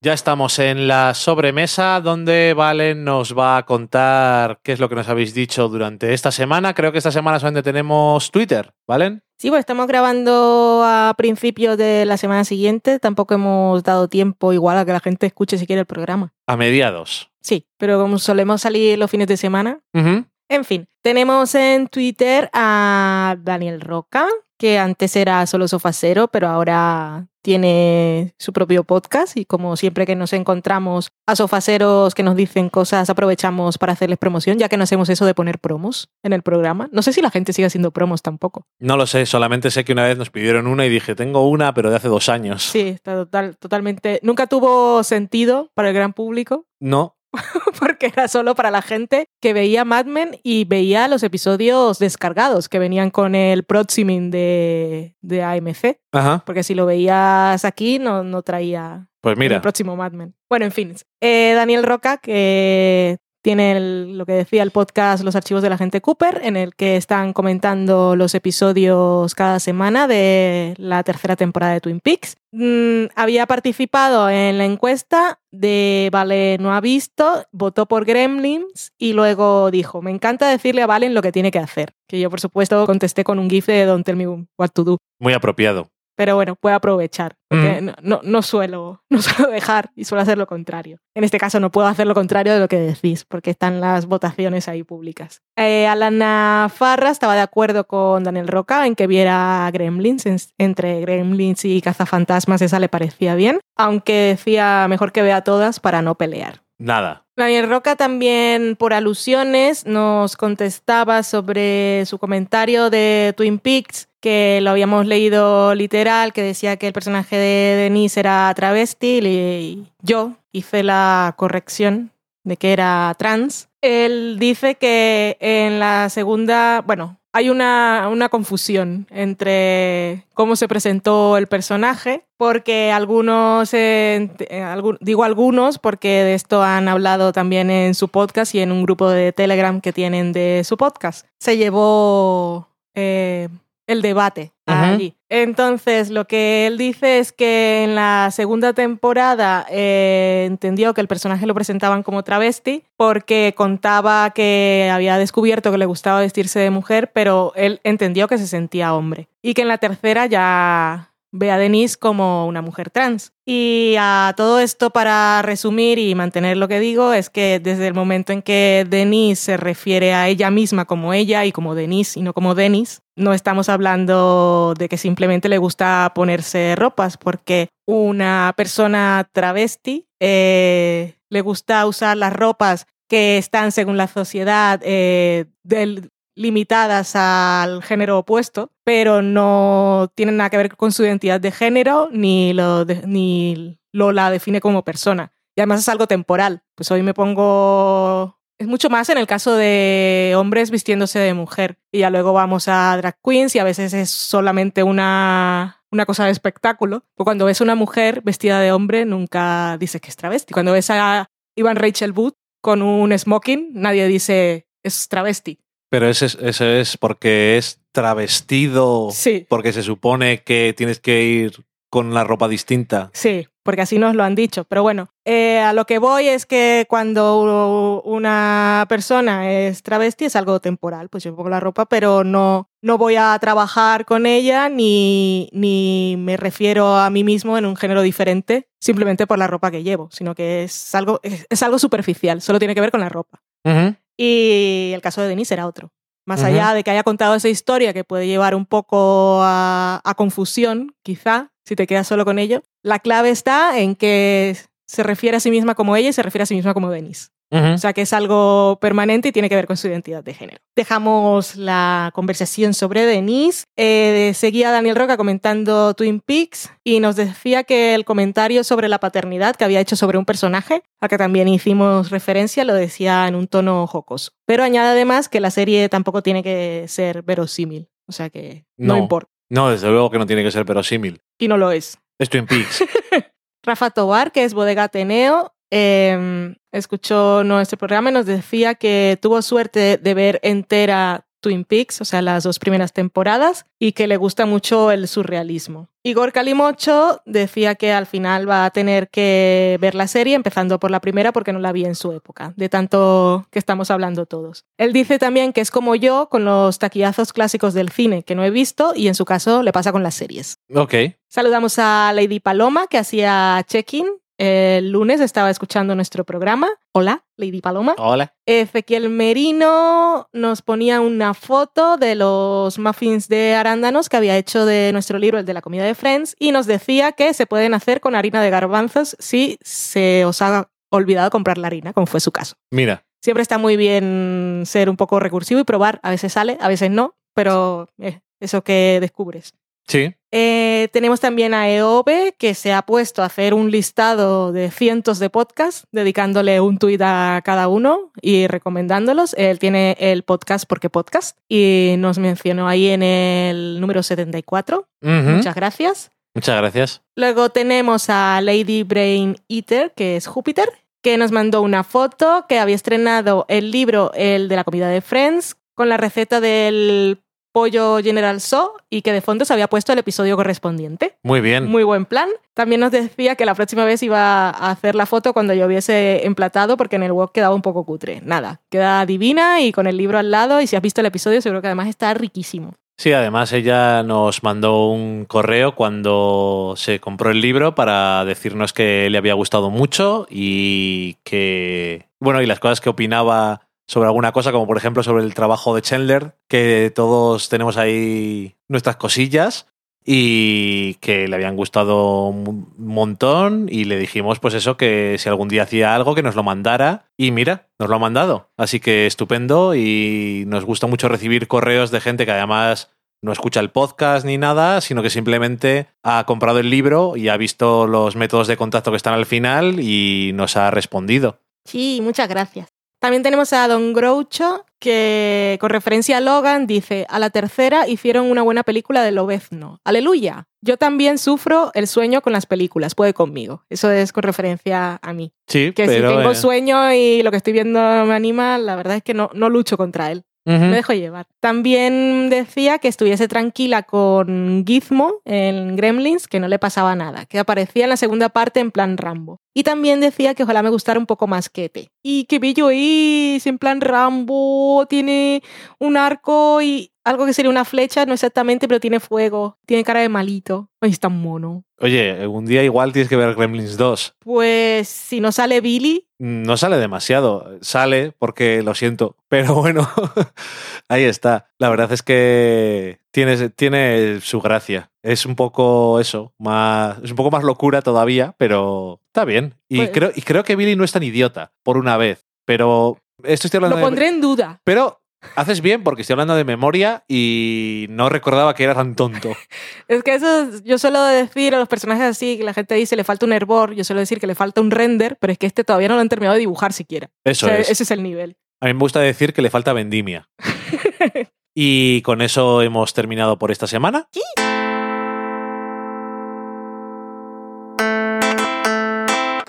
Ya estamos en la sobremesa donde Valen nos va a contar qué es lo que nos habéis dicho durante esta semana. Creo que esta semana solamente tenemos Twitter, ¿Valen? Sí, pues estamos grabando a principios de la semana siguiente. Tampoco hemos dado tiempo igual a que la gente escuche si quiere el programa. A mediados. Sí, pero como solemos salir los fines de semana. En fin, tenemos en Twitter a Daniel Roca, que antes era solo sofacero, pero ahora tiene su propio podcast y como siempre que nos encontramos a sofaceros que nos dicen cosas, aprovechamos para hacerles promoción, ya que no hacemos eso de poner promos en el programa. No sé si la gente sigue haciendo promos tampoco. No lo sé, solamente sé que una vez nos pidieron una y dije, tengo una, pero de hace dos años. Sí, está total, totalmente. Nunca tuvo sentido para el gran público, No, porque era solo para la gente que veía Mad Men y veía los episodios descargados que venían con el proximing de, de AMC. ajá. Porque si lo veías aquí, no, no traía Pues el mira, próximo Mad Men. Bueno, en fin. Eh, Daniel Roca, que tiene lo que decía el podcast Los Archivos de la Gente Cooper, en el que están comentando los episodios cada semana de la tercera temporada de Twin Peaks. Mm, había participado en la encuesta de Vale no ha visto, votó por Gremlins y luego dijo, me encanta decirle a Valen lo que tiene que hacer. Que yo, por supuesto, contesté con un gif de Don't Tell Me What to Do. muy apropiado. Pero bueno, puedo aprovechar, porque Mm. no, no, no suelo, no suelo dejar y suelo hacer lo contrario. En este caso no puedo hacer lo contrario de lo que decís, porque están las votaciones ahí públicas. Eh, Alana Farra estaba de acuerdo con Daniel Roca en que viera Gremlins, en- entre Gremlins y Cazafantasmas esa le parecía bien, aunque decía mejor que vea todas para no pelear. Nada. Daniel Roca también, por alusiones, nos contestaba sobre su comentario de Twin Peaks, que lo habíamos leído literal, que decía que el personaje de Denise era travesti, y yo hice la corrección de que era trans. Él dice que en la segunda, bueno, hay una, una confusión entre cómo se presentó el personaje, porque algunos, eh, eh, digo algunos, porque de esto han hablado también en su podcast y en un grupo de Telegram que tienen de su podcast. Se llevó eh, el debate allí. Entonces, lo que él dice es que en la segunda temporada eh, entendió que el personaje lo presentaban como travesti porque contaba que había descubierto que le gustaba vestirse de mujer, pero él entendió que se sentía hombre. Y que en la tercera ya ve a Denise como una mujer trans. Y a todo esto, para resumir y mantener lo que digo, es que desde el momento en que Denise se refiere a ella misma como ella y como Denise y no como Denis, no estamos hablando de que simplemente le gusta ponerse ropas, porque una persona travesti eh, le gusta usar las ropas que están, según la sociedad, eh, del- limitadas al género opuesto, pero no tienen nada que ver con su identidad de género ni lo, de- ni lo la define como persona. Y además es algo temporal. Pues hoy me pongo... Es mucho más en el caso de hombres vistiéndose de mujer. Y ya luego vamos a drag queens y a veces es solamente una, una cosa de espectáculo. Pero cuando ves a una mujer vestida de hombre, nunca dices que es travesti. Cuando ves a Ivan Rachel Wood con un smoking, nadie dice es travesti. Pero ese es, eso es porque es travestido, Sí. porque se supone que tienes que ir con la ropa distinta. Sí, porque así nos lo han dicho. Pero bueno, eh, a lo que voy es que cuando una persona es travesti es algo temporal, pues yo pongo la ropa, pero no, no voy a trabajar con ella ni, ni me refiero a mí mismo en un género diferente simplemente por la ropa que llevo, sino que es algo, es, es algo superficial, solo tiene que ver con la ropa. Ujú. Y el caso de Denise era otro. Más allá de que haya contado esa historia que puede llevar un poco a, a confusión, quizá, si te quedas solo con ello, la clave está en que se refiere a sí misma como ella y se refiere a sí misma como Denise. O sea que es algo permanente y tiene que ver con su identidad de género. Dejamos la conversación sobre Denise. Eh, seguía Daniel Roca comentando Twin Peaks y nos decía que el comentario sobre la paternidad que había hecho sobre un personaje, a que también hicimos referencia, lo decía en un tono jocoso. Pero añade además que la serie tampoco tiene que ser verosímil. O sea que no, No. importa. No, desde luego que no tiene que ser verosímil. Y no lo es. Es Twin Peaks. Rafa Tobar, que es Bodega Ateneo, eh, escuchó nuestro programa y nos decía que tuvo suerte de ver entera Twin Peaks, o sea, las dos primeras temporadas, y que le gusta mucho el surrealismo. Igor Calimocho decía que al final va a tener que ver la serie, empezando por la primera porque no la vi en su época, de tanto que estamos hablando todos. Él dice también que es como yo con los taquillazos clásicos del cine, que no he visto, y en su caso le pasa con las series. ok. Saludamos a Lady Paloma, que hacía check-in. El lunes estaba escuchando nuestro programa. Hola, Lady Paloma. Hola. Ezequiel Merino nos ponía una foto de los muffins de arándanos que había hecho de nuestro libro, el de la comida de Friends, y nos decía que se pueden hacer con harina de garbanzos si se os ha olvidado comprar la harina, como fue su caso. Mira. Siempre está muy bien ser un poco recursivo y probar. A veces sale, a veces no, pero eh, eso que descubres. Sí. Eh, tenemos también a EOB, que se ha puesto a hacer un listado de cientos de podcasts, dedicándole un tuit a cada uno y recomendándolos. Él tiene el podcast porque podcast y nos mencionó ahí en el número 74. Ujú. Muchas gracias. Muchas gracias. Luego tenemos a Lady Brain Eater, que es Júpiter, que nos mandó una foto que había estrenado el libro, el de la comida de Friends, con la receta del pollo General So y que de fondo se había puesto el episodio correspondiente. Muy bien. Muy buen plan. También nos decía que la próxima vez iba a hacer la foto cuando yo hubiese emplatado porque en el wok quedaba un poco cutre. Nada, queda divina y con el libro al lado y si has visto el episodio seguro que además está riquísimo. Sí, además ella nos mandó un correo cuando se compró el libro para decirnos que le había gustado mucho y que, bueno, y las cosas que opinaba sobre alguna cosa, como por ejemplo sobre el trabajo de Chandler, que todos tenemos ahí nuestras cosillas y que le habían gustado un montón y le dijimos pues eso, que si algún día hacía algo que nos lo mandara y mira, nos lo ha mandado. Así que estupendo y nos gusta mucho recibir correos de gente que además no escucha el podcast ni nada, sino que simplemente ha comprado el libro y ha visto los métodos de contacto que están al final y nos ha respondido. Sí, muchas gracias. También tenemos a Don Groucho, que con referencia a Logan dice, a la tercera hicieron una buena película de Lobezno. Aleluya. Yo también sufro el sueño con las películas, puede conmigo. Eso es con referencia a mí. Sí, Que pero... si tengo eh, sueño y lo que estoy viendo me anima, la verdad es que no, no lucho contra él. Me dejo llevar. También decía que estuviese tranquila con Gizmo en Gremlins, que no le pasaba nada, que aparecía en la segunda parte en plan Rambo. Y también decía que ojalá me gustara un poco más Kete. Y que bello es, en plan Rambo, tiene un arco y algo que sería una flecha, no exactamente, pero tiene fuego, tiene cara de malito. Ay, es tan mono. Oye, un día igual tienes que ver Gremlins 2. Pues si no sale Billy, No sale demasiado, sale porque lo siento, pero bueno, ahí está. La verdad es que tiene, tiene su gracia. Es un poco eso, más, es un poco más locura todavía, pero está bien. Y, Pues- creo, y creo que Billy no es tan idiota, por una vez. Pero esto estoy hablando lo de- pondré en duda. Pero haces bien porque estoy hablando de memoria y no recordaba que era tan tonto. Es que eso, yo suelo decir a los personajes así, que la gente dice le falta un hervor, yo suelo decir que le falta un render, pero es que este todavía no lo han terminado de dibujar siquiera. Eso O sea, es. Ese es el nivel. A mí me gusta decir que le falta vendimia. y con eso hemos terminado por esta semana.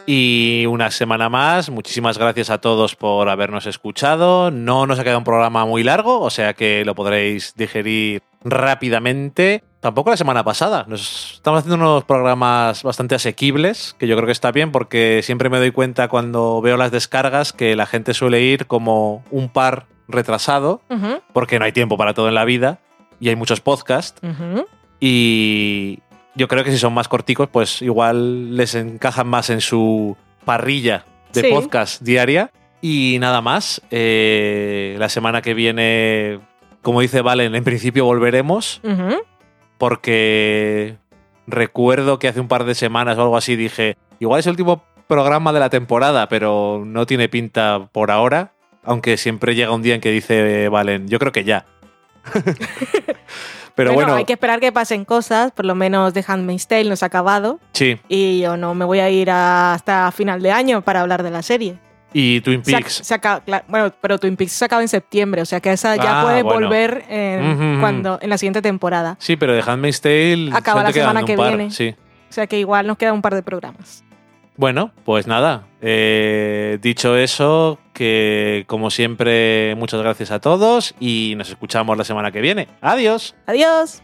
Y una semana más, muchísimas gracias a todos por habernos escuchado. No nos ha quedado un programa muy largo, o sea que lo podréis digerir rápidamente. Tampoco la semana pasada. Nos estamos haciendo unos programas bastante asequibles, que yo creo que está bien porque siempre me doy cuenta cuando veo las descargas que la gente suele ir como un par retrasado, porque no hay tiempo para todo en la vida y hay muchos podcasts. Y yo creo que si son más corticos, pues igual les encajan más en su parrilla de Sí. podcast diaria. Y nada más. eh, la semana que viene, como dice Valen, en principio volveremos. Porque recuerdo que hace un par de semanas o algo así dije, igual es el último programa de la temporada, pero no tiene pinta por ahora. Aunque siempre llega un día en que dice Valen, yo creo que ya. pero bueno, hay que esperar que pasen cosas, por lo menos The Handmaid's Tale no se ha acabado sí. y yo no me voy a ir hasta final de año para hablar de la serie. Y Twin Peaks. se acaba- bueno, pero Twin Peaks se acaba en septiembre, o sea que esa ya Ah, puede bueno. volver en, cuando, en la siguiente temporada. Sí, pero The Handmaid's Tale Acaba la semana que par, viene. Sí. O sea que igual nos queda un par de programas. Bueno, pues nada. eh, dicho eso, que como siempre, muchas gracias a todos y nos escuchamos la semana que viene. Adiós. Adiós.